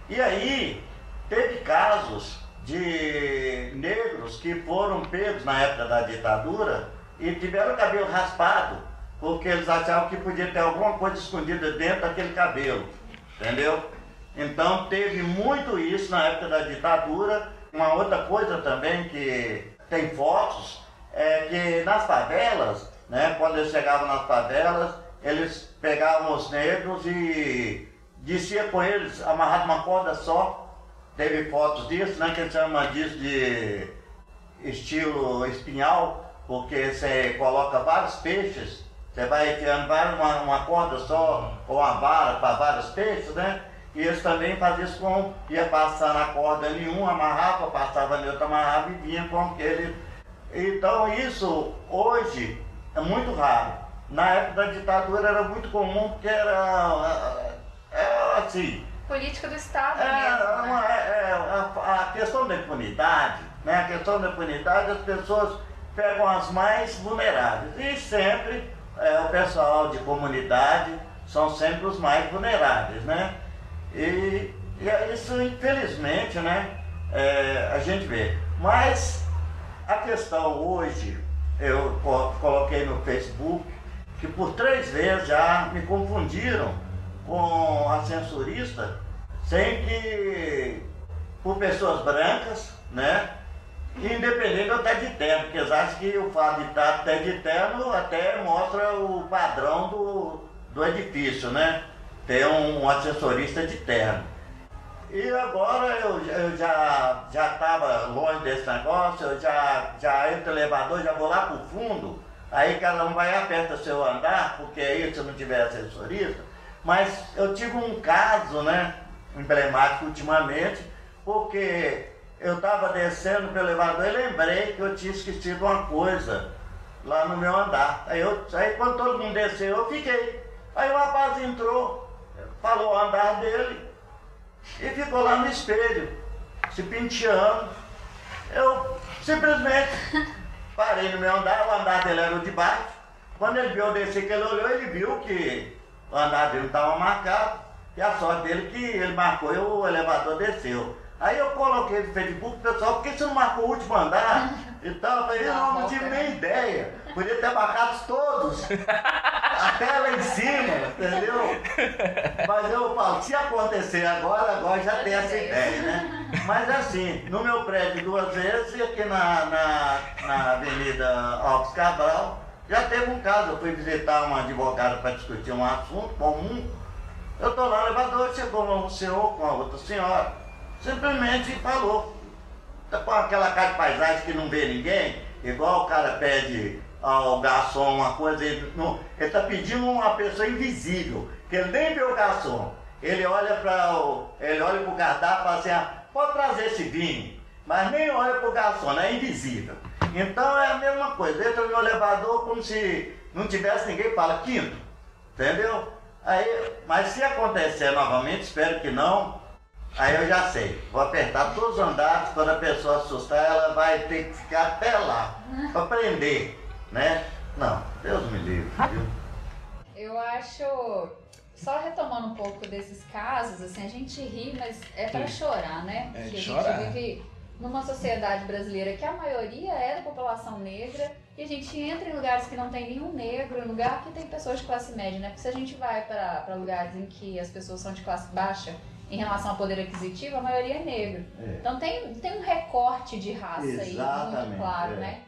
E aí, teve casos de negros que foram pegos na época da ditadura e tiveram o cabelo raspado, porque eles achavam que podia ter alguma coisa escondida dentro daquele cabelo, entendeu? Então teve muito isso na época da ditadura. Uma outra coisa também que tem fotos é que nas favelas, né, quando eles chegavam nas favelas, eles pegavam os negros e descia com eles amarrado uma corda só teve fotos disso, né, que chama disso de estilo espinhal, porque você coloca vários peixes, você vai enfiando uma, uma corda só, ou uma vara para vários peixes, né? E eles também faziam isso com, ia passar na corda nenhuma, amarrava, passava em outra, amarrava e vinha com aquele. Então isso hoje é muito raro. Na época da ditadura era muito comum porque era, era assim, política do Estado é, mesmo. Né? É, é, a, a, questão da impunidade, né? A questão da impunidade, as pessoas pegam as mais vulneráveis. E sempre é, o pessoal de comunidade são sempre os mais vulneráveis, né? E, e é isso, infelizmente, né? É, a gente vê. Mas a questão hoje, eu coloquei no Facebook, que por três vezes já me confundiram com a censurista sem que por pessoas brancas, né? Independente até de terno, porque eles acham que o fato de estar até de terno até mostra o padrão do, do edifício, né? Ter um, assessorista de terno. E agora eu, eu já estava longe desse negócio, eu já, já entro no elevador, já vou lá para o fundo, aí cada um vai aperta seu andar, porque aí se não tiver assessorista, mas eu tive um caso, né, emblemático ultimamente, porque eu estava descendo pelo elevador e lembrei que eu tinha esquecido uma coisa lá no meu andar. Aí, eu, aí quando todo mundo desceu, eu fiquei. Aí o rapaz entrou, falou o andar dele e ficou lá no espelho, se penteando. Eu simplesmente parei no meu andar, o andar dele era o de baixo. Quando ele viu eu descer, que ele olhou, ele viu que o andar dele estava marcado, e a sorte dele que ele marcou e o elevador desceu. Aí eu coloquei no Facebook, pessoal, por que você não marcou o último andar? <laughs> Então, eu falei, não, não tive nem ideia. Podia ter marcado todos. <laughs> Até lá em cima, entendeu? Mas eu falo, se acontecer agora, agora já tem essa ideia, né? Mas assim, no meu prédio duas vezes e aqui na, na, na Avenida Alves Cabral, já teve um caso, eu fui visitar uma advogada para discutir um assunto comum. Eu estou lá no elevador, chegou um senhor com a outra senhora, simplesmente falou. Tá com aquela cara de paisagem que não vê ninguém, igual o cara pede ao garçom uma coisa, ele está pedindo uma pessoa invisível, que ele nem vê o garçom. Ele olha para o. Ele olha para o cardápio e fala assim, ah, pode trazer esse vinho, mas nem olha para o garçom, é invisível. Então é a mesma coisa, entra no elevador como se não tivesse ninguém, fala quinto, entendeu? Aí, mas se acontecer novamente, espero que não, aí eu já sei, vou apertar todos os andares, quando a pessoa assustar, ela vai ter que ficar até lá, para prender, né? Não, Deus me livre, viu? Eu acho, só retomando um pouco desses casos, assim, a gente ri, mas é para chorar, né? É, Porque a chorar. gente vive numa sociedade brasileira que a maioria é da população negra e a gente entra em lugares que não tem nenhum negro, em lugar que tem pessoas de classe média, né? Porque se a gente vai para lugares em que as pessoas são de classe baixa em relação ao poder aquisitivo, a maioria é negra. É. Então tem, tem um recorte de raça aí Exatamente, muito claro, é. né?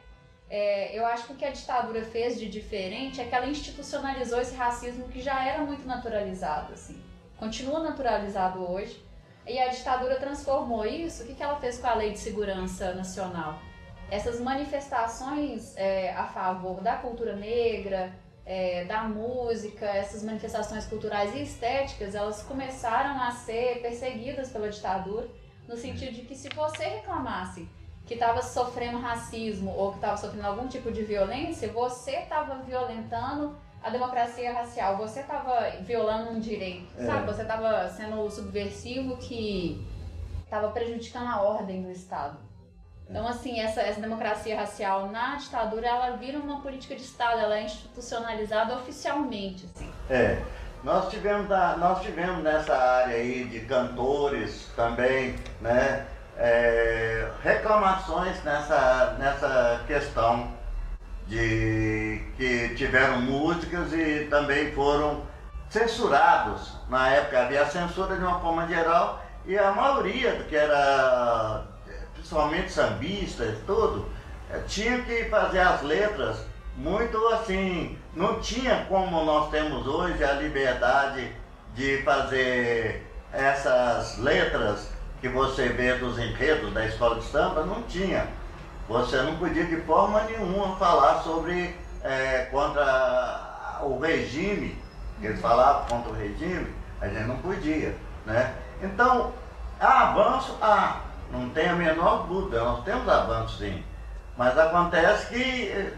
É, eu acho que o que a ditadura fez de diferente é que ela institucionalizou esse racismo que já era muito naturalizado, assim. Continua naturalizado hoje. E a ditadura transformou isso. O que, que ela fez com a Lei de Segurança Nacional? Essas manifestações é, a favor da cultura negra, é, da música, essas manifestações culturais e estéticas, elas começaram a ser perseguidas pela ditadura, no sentido de que se você reclamasse que estava sofrendo racismo ou que estava sofrendo algum tipo de violência, você estava violentando a democracia racial, você estava violando um direito, É. sabe? Você estava sendo o subversivo que estava prejudicando a ordem do Estado. Então, assim, essa, essa democracia racial na ditadura, ela vira uma política de Estado, ela é institucionalizada oficialmente, assim. É, nós tivemos, da- nós tivemos nessa área aí de cantores também, né, é, reclamações nessa, nessa questão de que tiveram músicas e também foram censurados. Na época havia censura de uma forma geral e a maioria que era, principalmente sambistas, tudo, eh, tinha que fazer as letras muito assim, não tinha como nós temos hoje a liberdade de fazer essas letras que você vê dos enredos da escola de samba, não tinha. Você não podia de forma nenhuma falar sobre eh, contra o regime, que eles falavam contra o regime, a gente não podia, né? Então, há avanço, há, não tem a menor dúvida, nós temos avanço sim. Mas acontece que eh,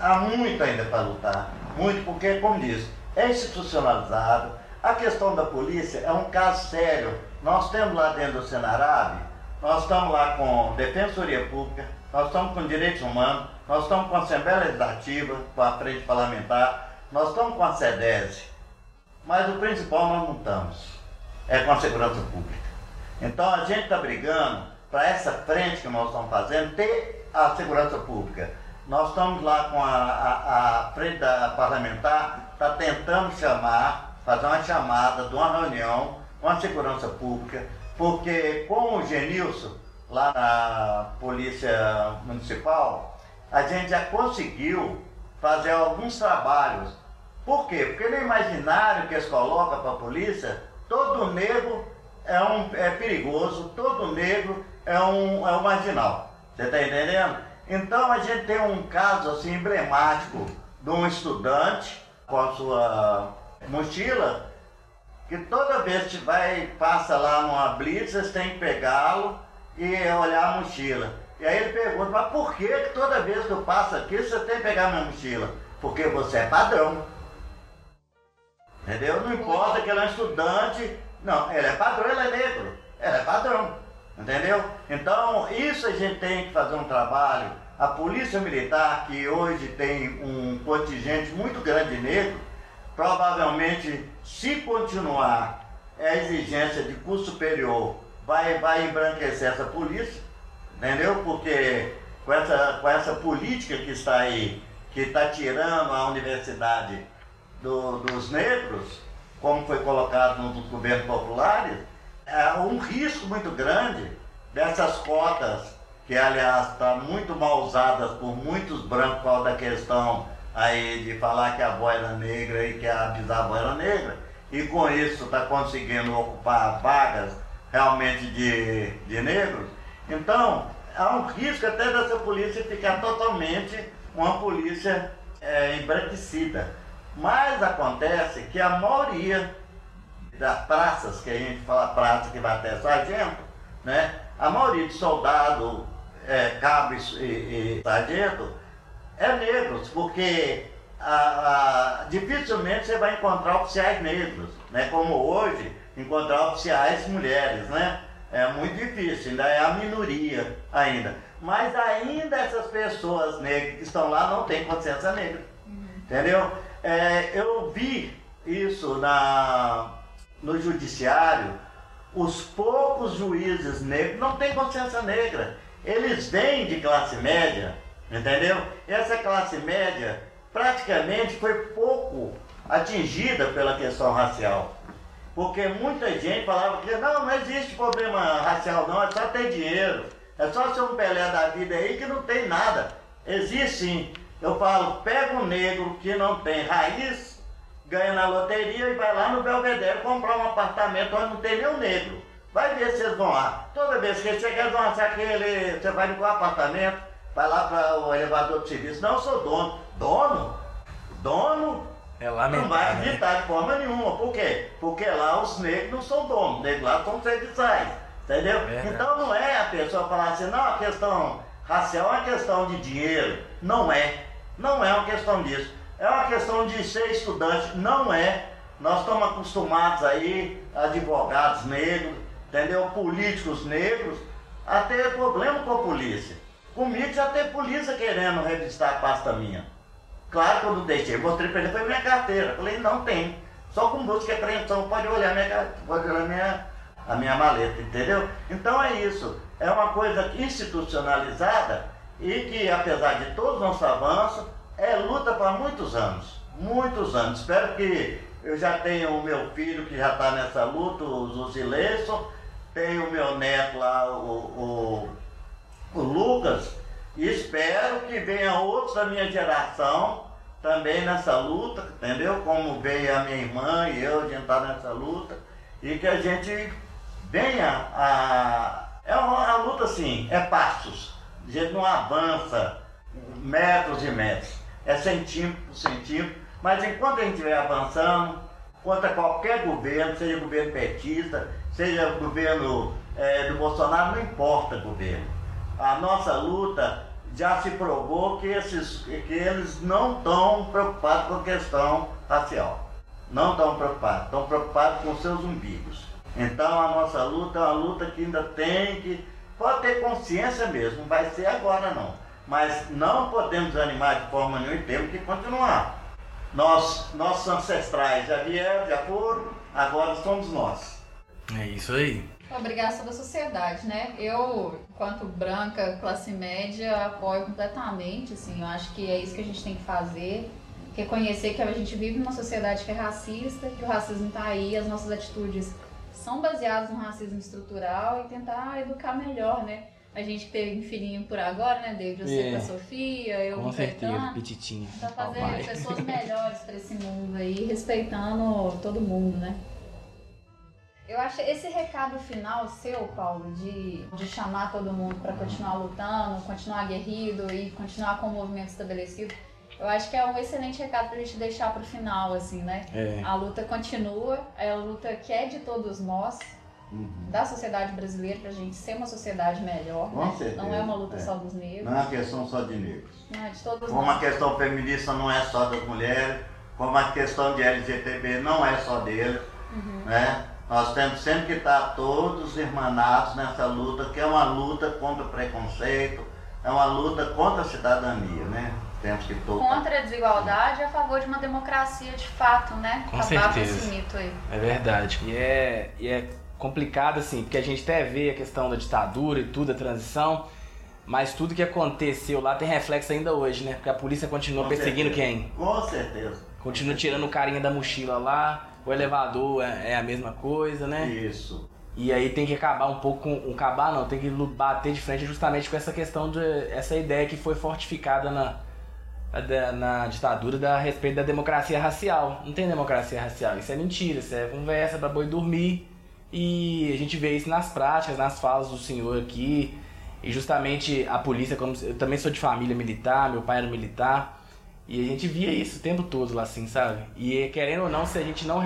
há muito ainda para lutar, muito, porque, como disse, é institucionalizado. A questão da polícia é um caso sério. Nós temos lá dentro do Senarabe, nós estamos lá com Defensoria Pública, nós estamos com Direitos Humanos, nós estamos com a Assembleia Legislativa, com a Frente Parlamentar, nós estamos com a SEDESE, mas o principal nós não estamos, é com a Segurança Pública. Então a gente está brigando para essa frente que nós estamos fazendo ter a segurança pública. Nós estamos lá com a, a, a frente da parlamentar, está tentando chamar, fazer uma chamada de uma reunião com a segurança pública, porque com o Genilson, lá na Polícia Municipal, a gente já conseguiu fazer alguns trabalhos. Por quê? Porque no imaginário que eles colocam para a polícia, todo negro é, um, é perigoso, todo negro é um, é um marginal. Você está entendendo? Então a gente tem um caso assim emblemático de um estudante com a sua mochila, que toda vez que vai, passa lá numa blitz, eles têm que pegá-lo e olhar a mochila. E aí ele pergunta, mas por que, toda vez que eu passo aqui você tem que pegar minha mochila? Porque você é padrão. Entendeu? Não importa que ele é estudante. Não, ele é padrão, ele é negro. Ele é padrão. Entendeu? Então, isso a gente tem que fazer um trabalho. A Polícia Militar, que hoje tem um contingente muito grande de negro, provavelmente, se continuar a exigência de curso superior, vai, vai embranquecer essa polícia, entendeu? Porque com essa, com essa política que está aí, que está tirando a universidade do- dos negros, como foi colocado nos governos populares, é um risco muito grande dessas cotas, que aliás estão muito mal usadas por muitos brancos por causa da questão aí de falar que a avó era negra e que a bisavó era negra, e com isso está conseguindo ocupar vagas realmente de, de negros. Então, há um risco até dessa polícia ficar totalmente uma polícia é, embranquecida. Mas acontece que a maioria das praças, que a gente fala praça que vai até sargento, né? A maioria de soldado, é, cabo e, e sargento é negros, porque a- a- dificilmente você vai encontrar oficiais negros, né? Como hoje, encontrar oficiais mulheres, né? É muito difícil, ainda é a minoria ainda. Mas ainda essas pessoas negras que estão lá não têm consciência negra. Entendeu? É, eu vi isso na, no judiciário, os poucos juízes negros não têm consciência negra. Eles vêm de classe média, entendeu? Essa classe média praticamente foi pouco atingida pela questão racial. Porque muita gente falava que não, não existe problema racial não, é só ter dinheiro. É só ser um Pelé da vida aí que não tem nada. Existe sim. Eu falo, pega um negro que não tem raiz, ganha na loteria e vai lá no Belvedere comprar um apartamento onde não tem nenhum negro. Vai ver se eles vão lá. Toda vez que eles chegam, eles vão achar ele, você vai no apartamento, vai lá para o elevador de serviço. Não, eu sou dono. Dono? Dono? É lamentável. Não vai acreditar de forma nenhuma. Por quê? Porque lá os negros não são donos. Os negros lá são serviçais. Entendeu? Verdade. Então não é a pessoa falar assim, não, a questão racial é uma questão de dinheiro. Não é. Não é uma questão disso. É uma questão de ser estudante. Não é. Nós estamos acostumados aí, advogados negros, entendeu? Políticos negros, a ter problema com a polícia. Comigo já tem polícia querendo revistar a pasta minha. Claro que eu não deixei, mostrei para ele, foi minha carteira. Falei, não tem. Só com busca e apreensão pode olhar minha pode olhar minha, a minha maleta, entendeu? Então é isso. É uma coisa institucionalizada e que, apesar de todos os nossos avanços, é luta para muitos anos. Muitos anos. Espero que eu já tenha o meu filho que já está nessa luta, o Zuzileison, tenho o meu neto lá, o, o Lucas, espero que venha outros da minha geração também nessa luta, entendeu? Como veio a minha irmã e eu, a gente nessa luta, e que a gente venha a. É uma, luta assim, é passos. A gente não avança metros e metros. É centímetro por centímetro. Mas enquanto a gente estiver avançando, contra qualquer governo, seja governo petista, seja governo é, do Bolsonaro, não importa governo. A nossa luta já se provou que, esses, que eles não estão preocupados com a questão racial. Não estão preocupados, estão preocupados com seus umbigos. Então a nossa luta é uma luta que ainda tem que. Pode ter consciência mesmo, não vai ser agora não. Mas não podemos animar de forma nenhuma e temos que continuar. Nós, nossos ancestrais já vieram, já foram, agora somos nós. É isso aí. Obrigação da sociedade, né? Eu, enquanto branca, classe média, apoio completamente, assim, eu acho que é isso que a gente tem que fazer. Reconhecer que a gente vive numa sociedade que é racista, que o racismo está aí, as nossas atitudes são baseadas no racismo estrutural e tentar educar melhor, né? A gente teve um filhinho por agora, né, David? Você É. com a Sofia, eu Com o certeza, petitinha. Tá fazendo Papai. pessoas melhores para esse mundo aí, respeitando todo mundo, né? Eu acho esse recado final seu, Paulo, de, de chamar todo mundo para continuar lutando, continuar aguerrido e continuar com o movimento estabelecido, eu acho que é um excelente recado pra gente deixar pro final, assim, né? É. A luta continua, é a luta que é de todos nós, da sociedade brasileira, pra gente ser uma sociedade melhor, Com né? certeza, Não é uma luta é. só dos negros, Não é uma questão só de negros. não é de todos Como nós. a questão feminista não é só das mulheres, como a questão de LGTB não é só deles, Uhum. né? Nós temos sempre que estar todos irmanados nessa luta, que é uma luta contra o preconceito, é uma luta contra a cidadania, né? Temos que todos. contra a desigualdade e a favor de uma democracia de fato, né? Com Acabar com certeza. esse mito aí. É verdade. E é, e é complicado, assim, porque a gente até vê a questão da ditadura e tudo, a transição, mas tudo que aconteceu lá tem reflexo ainda hoje, né? Porque a polícia continua Com perseguindo certeza. quem? Com certeza. Continua tirando o carinha da mochila lá, o elevador é, é a mesma coisa, né? Isso. E aí tem que acabar um pouco com. Um acabar não, tem que bater de frente justamente com essa questão de. essa ideia que foi fortificada na, da- na ditadura da, a respeito da democracia racial. Não tem democracia racial, isso é mentira, isso é conversa pra boi dormir. E a gente vê isso nas práticas, nas falas do senhor aqui. E justamente a polícia, como eu também sou de família militar, meu pai era militar. E a gente via isso o tempo todo lá, assim, sabe? E querendo ou não, se a gente não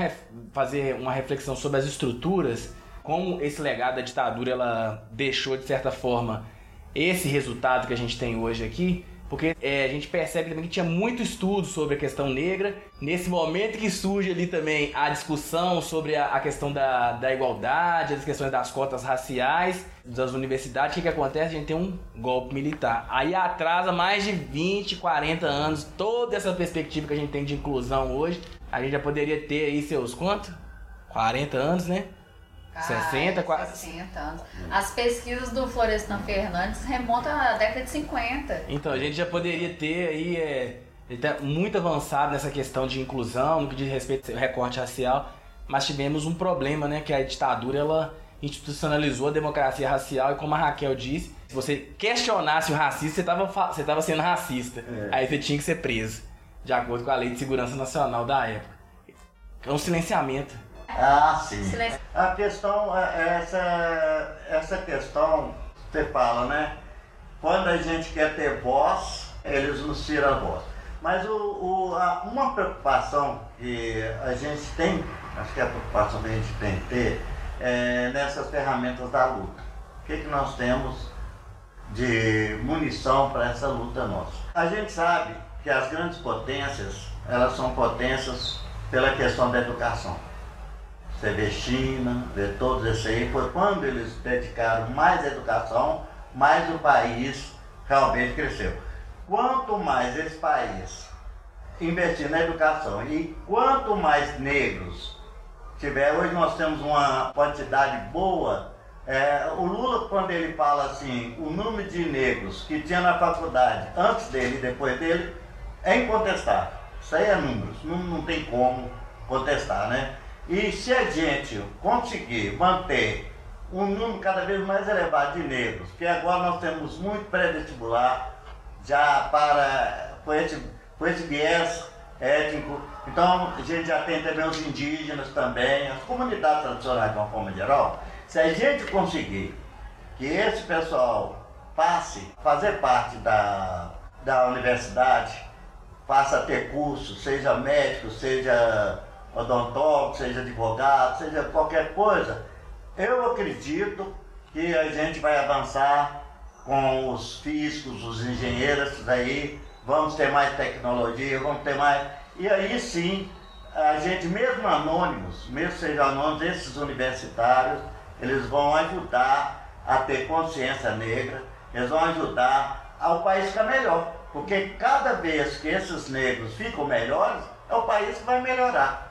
fazer uma reflexão sobre as estruturas, como esse legado da ditadura ela deixou, de certa forma, esse resultado que a gente tem hoje aqui, porque é, a gente percebe também que tinha muito estudo sobre a questão negra. Nesse momento que surge ali também a discussão sobre a, a questão da, da igualdade, as questões das cotas raciais das universidades, o que, que acontece? A gente tem um golpe militar. Aí atrasa mais de 20, 40 anos toda essa perspectiva que a gente tem de inclusão hoje. A gente já poderia ter aí seus quanto? 40 anos, né? 60, quase. 60 anos. As pesquisas do Florestan Fernandes remontam à década de 50. Então, a gente já poderia ter aí. É, ele está muito avançado nessa questão de inclusão, no que diz respeito ao recorte racial, mas tivemos um problema, né? Que a ditadura ela institucionalizou a democracia racial e como a Raquel disse, se você questionasse o racismo, você estava você tava sendo racista. É. Aí você tinha que ser preso, de acordo com a Lei de Segurança Nacional da época. É um silenciamento. Ah, sim. Silêncio. A questão, é, essa, essa questão, você fala, né? Quando a gente quer ter voz, eles nos tiram a voz. Mas o, o, a, uma preocupação que a gente tem, acho que é a preocupação que a gente tem que ter, é nessas ferramentas da luta. O que, que nós temos de munição para essa luta nossa? A gente sabe que as grandes potências, elas são potências pela questão da educação. Você vê China, vê todos esses aí, foi quando eles dedicaram mais educação, mais o país realmente cresceu. Quanto mais esse país investir na educação e quanto mais negros tiver, hoje nós temos uma quantidade boa. É, o Lula, quando ele fala assim, o número de negros que tinha na faculdade antes dele e depois dele, é incontestável. Isso aí é números, não, não tem como contestar, né? E se a gente conseguir manter um número cada vez mais elevado de negros, que agora nós temos muito pré-vestibular, já para, com esse, com esse viés étnico, então a gente já tem também os indígenas também, as comunidades tradicionais de uma forma geral, se a gente conseguir que esse pessoal passe a fazer parte da, da universidade, passe a ter curso, seja médico, seja odontólogo, seja advogado, seja qualquer coisa, eu acredito que a gente vai avançar com os físicos, os engenheiros aí, vamos ter mais tecnologia, vamos ter mais. E aí sim, a gente, mesmo anônimos, mesmo sejam anônimos, esses universitários, eles vão ajudar a ter consciência negra, eles vão ajudar ao país ficar melhor. Porque cada vez que esses negros ficam melhores, é o país que vai melhorar.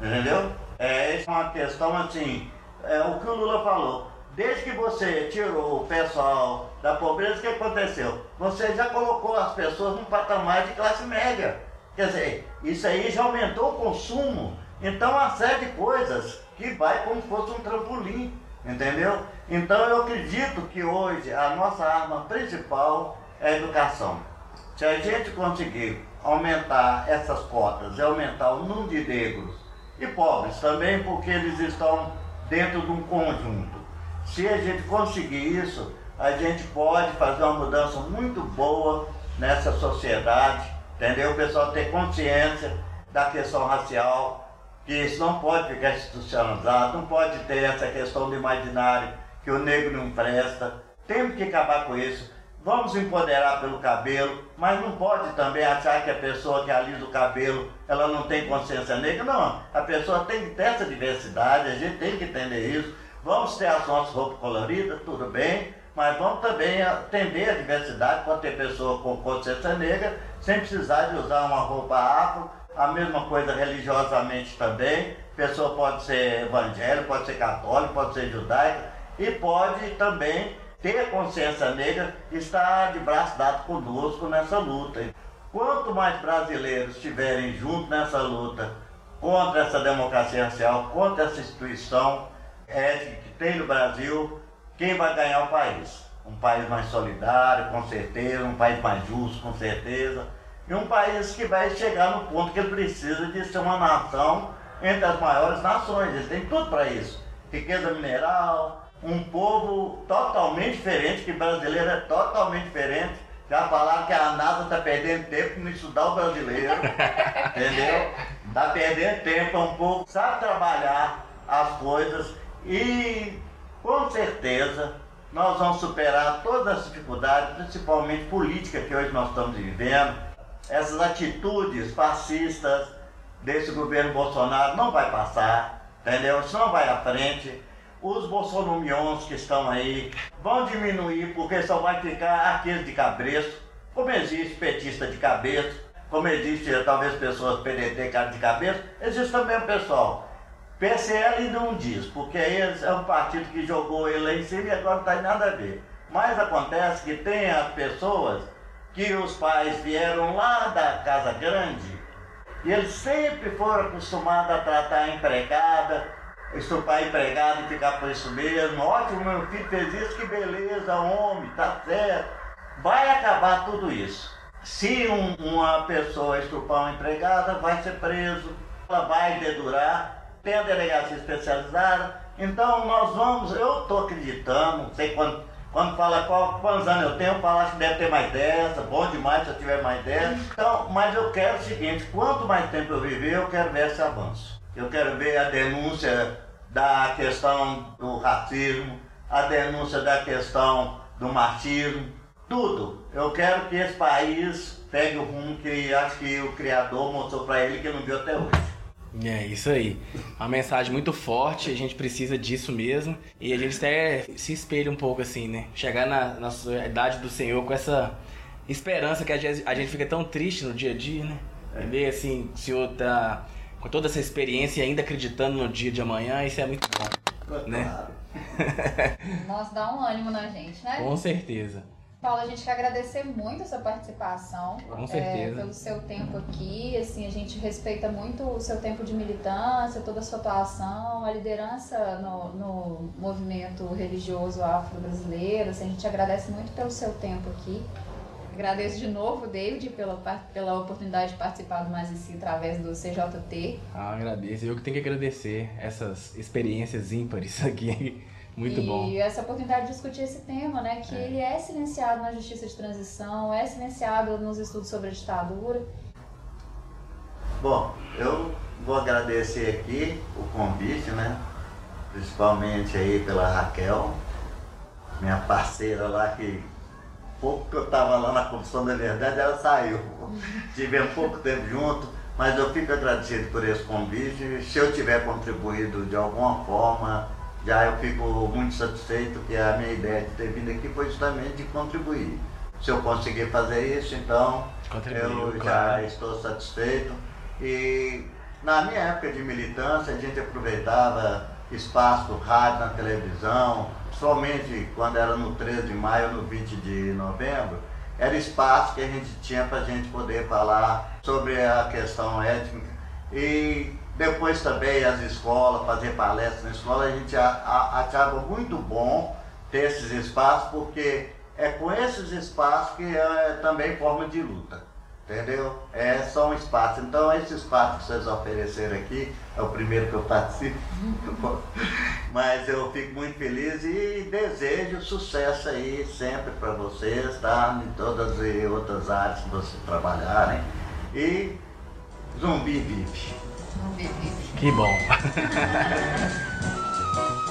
Entendeu? É, é uma questão assim, é o que o Lula falou. Desde que você tirou o pessoal da pobreza, o que aconteceu? Você já colocou as pessoas num patamar de classe média. Quer dizer, isso aí já aumentou o consumo. Então, uma série de coisas que vai como se fosse um trampolim, entendeu? Então, eu acredito que hoje a nossa arma principal é a educação. Se a gente conseguir aumentar essas cotas e aumentar o número de negros e pobres também, porque eles estão dentro de um conjunto. Se a gente conseguir isso, a gente pode fazer uma mudança muito boa nessa sociedade, entendeu? O pessoal ter consciência da questão racial, que isso não pode ficar institucionalizado, não pode ter essa questão do imaginário que o negro não presta. Temos que acabar com isso. Vamos empoderar pelo cabelo, mas não pode também achar que a pessoa que alisa o cabelo, ela não tem consciência negra. Não, a pessoa tem que ter essa diversidade, a gente tem que entender isso. Vamos ter as nossas roupas coloridas, tudo bem, mas vamos também atender a diversidade, pode ter pessoa com consciência negra, sem precisar de usar uma roupa afro, a mesma coisa religiosamente também. A pessoa pode ser evangélica, pode ser católica, pode ser judaica e pode também ter consciência negra está de braço dado conosco nessa luta. Quanto mais brasileiros estiverem juntos nessa luta contra essa democracia racial, contra essa instituição ética que tem no Brasil, quem vai ganhar o país? Um país mais solidário, com certeza, um país mais justo, com certeza, e um país que vai chegar no ponto que ele precisa de ser uma nação entre as maiores nações. Ele tem tudo para isso: riqueza mineral, um povo totalmente diferente, que brasileiro é totalmente diferente. Já falaram que a NASA está perdendo tempo em estudar o brasileiro, <laughs> entendeu? Está perdendo tempo, é um povo que sabe trabalhar as coisas e com certeza nós vamos superar todas as dificuldades, principalmente política que hoje nós estamos vivendo. Essas atitudes fascistas desse governo Bolsonaro não vai passar, entendeu? Isso não vai à frente. Os bolsonomions que estão aí vão diminuir porque só vai ficar aqueles de cabresto, como existe petista de cabeça, como existe talvez pessoas PDT cara de cabeça, existe também o pessoal PCL não diz, porque eles é um partido que jogou ele lá em cima e agora não tem nada a ver. Mas acontece que tem as pessoas que os pais vieram lá da casa grande e eles sempre foram acostumados a tratar a empregada, estupar a empregada e ficar por isso mesmo. Ótimo, meu filho fez isso, que beleza, homem, tá certo. Vai acabar tudo isso. Se um, uma pessoa estupar uma empregada, vai ser preso, ela vai dedurar tem a delegacia especializada. Então nós vamos, eu estou acreditando, não sei quando, quando fala qual, quantos anos eu tenho, eu falo que deve ter mais 10, bom demais se eu tiver mais 10. Então, mas eu quero o seguinte, quanto mais tempo eu viver, eu quero ver esse avanço. Eu quero ver a denúncia da questão do racismo, a denúncia da questão do machismo, tudo. Eu quero que esse país pegue o rumo que acho que o Criador mostrou para ele que não viu até hoje. É isso aí. Uma mensagem muito forte, a gente precisa disso mesmo. E a gente até se espelha um pouco assim, né? Chegar na, na idade do Senhor com essa esperança que a gente, a gente fica tão triste no dia a dia, né? É. Ver assim, o Senhor tá com toda essa experiência e ainda acreditando no dia de amanhã, isso é muito bom. Claro. Né? <laughs> Nossa, dá um ânimo na gente, né? Com certeza. Paulo, a gente quer agradecer muito a sua participação. Com certeza. É, pelo seu tempo aqui. Assim, a gente respeita muito o seu tempo de militância, toda a sua atuação, a liderança no, no movimento religioso afro-brasileiro. Assim, a gente agradece muito pelo seu tempo aqui. Agradeço de novo, David, pela, pela oportunidade de participar do Mais em Si através do CJT. Ah, agradeço. Eu que tenho que agradecer essas experiências ímpares aqui <laughs> muito e bom. E essa oportunidade de discutir esse tema, né? Que é. ele é silenciado na justiça de transição, é silenciado nos estudos sobre a ditadura. Bom, eu vou agradecer aqui o convite, né? Principalmente aí pela Raquel, minha parceira lá que pouco que eu estava lá na Comissão da Verdade, ela saiu. Tivemos pouco tempo junto, mas eu fico agradecido por esse convite. Se eu tiver contribuído de alguma forma, já eu fico muito satisfeito que a minha ideia de ter vindo aqui foi justamente de contribuir. Se eu conseguir fazer isso, então eu já estou satisfeito. E na minha época de militância, a gente aproveitava espaço do rádio na televisão, somente quando era no 13 de maio, no 20 de novembro, era espaço que a gente tinha para a gente poder falar sobre a questão étnica. E depois também as escolas, fazer palestras na escola, a gente achava muito bom ter esses espaços, porque é com esses espaços que é também forma de luta. Entendeu? É só um espaço. Então esse espaço que vocês ofereceram aqui, é o primeiro que eu participo. <laughs> Mas eu fico muito feliz e desejo sucesso aí sempre para vocês, tá? Em todas as outras áreas que vocês trabalharem. E zumbi vive. Que bom. <laughs>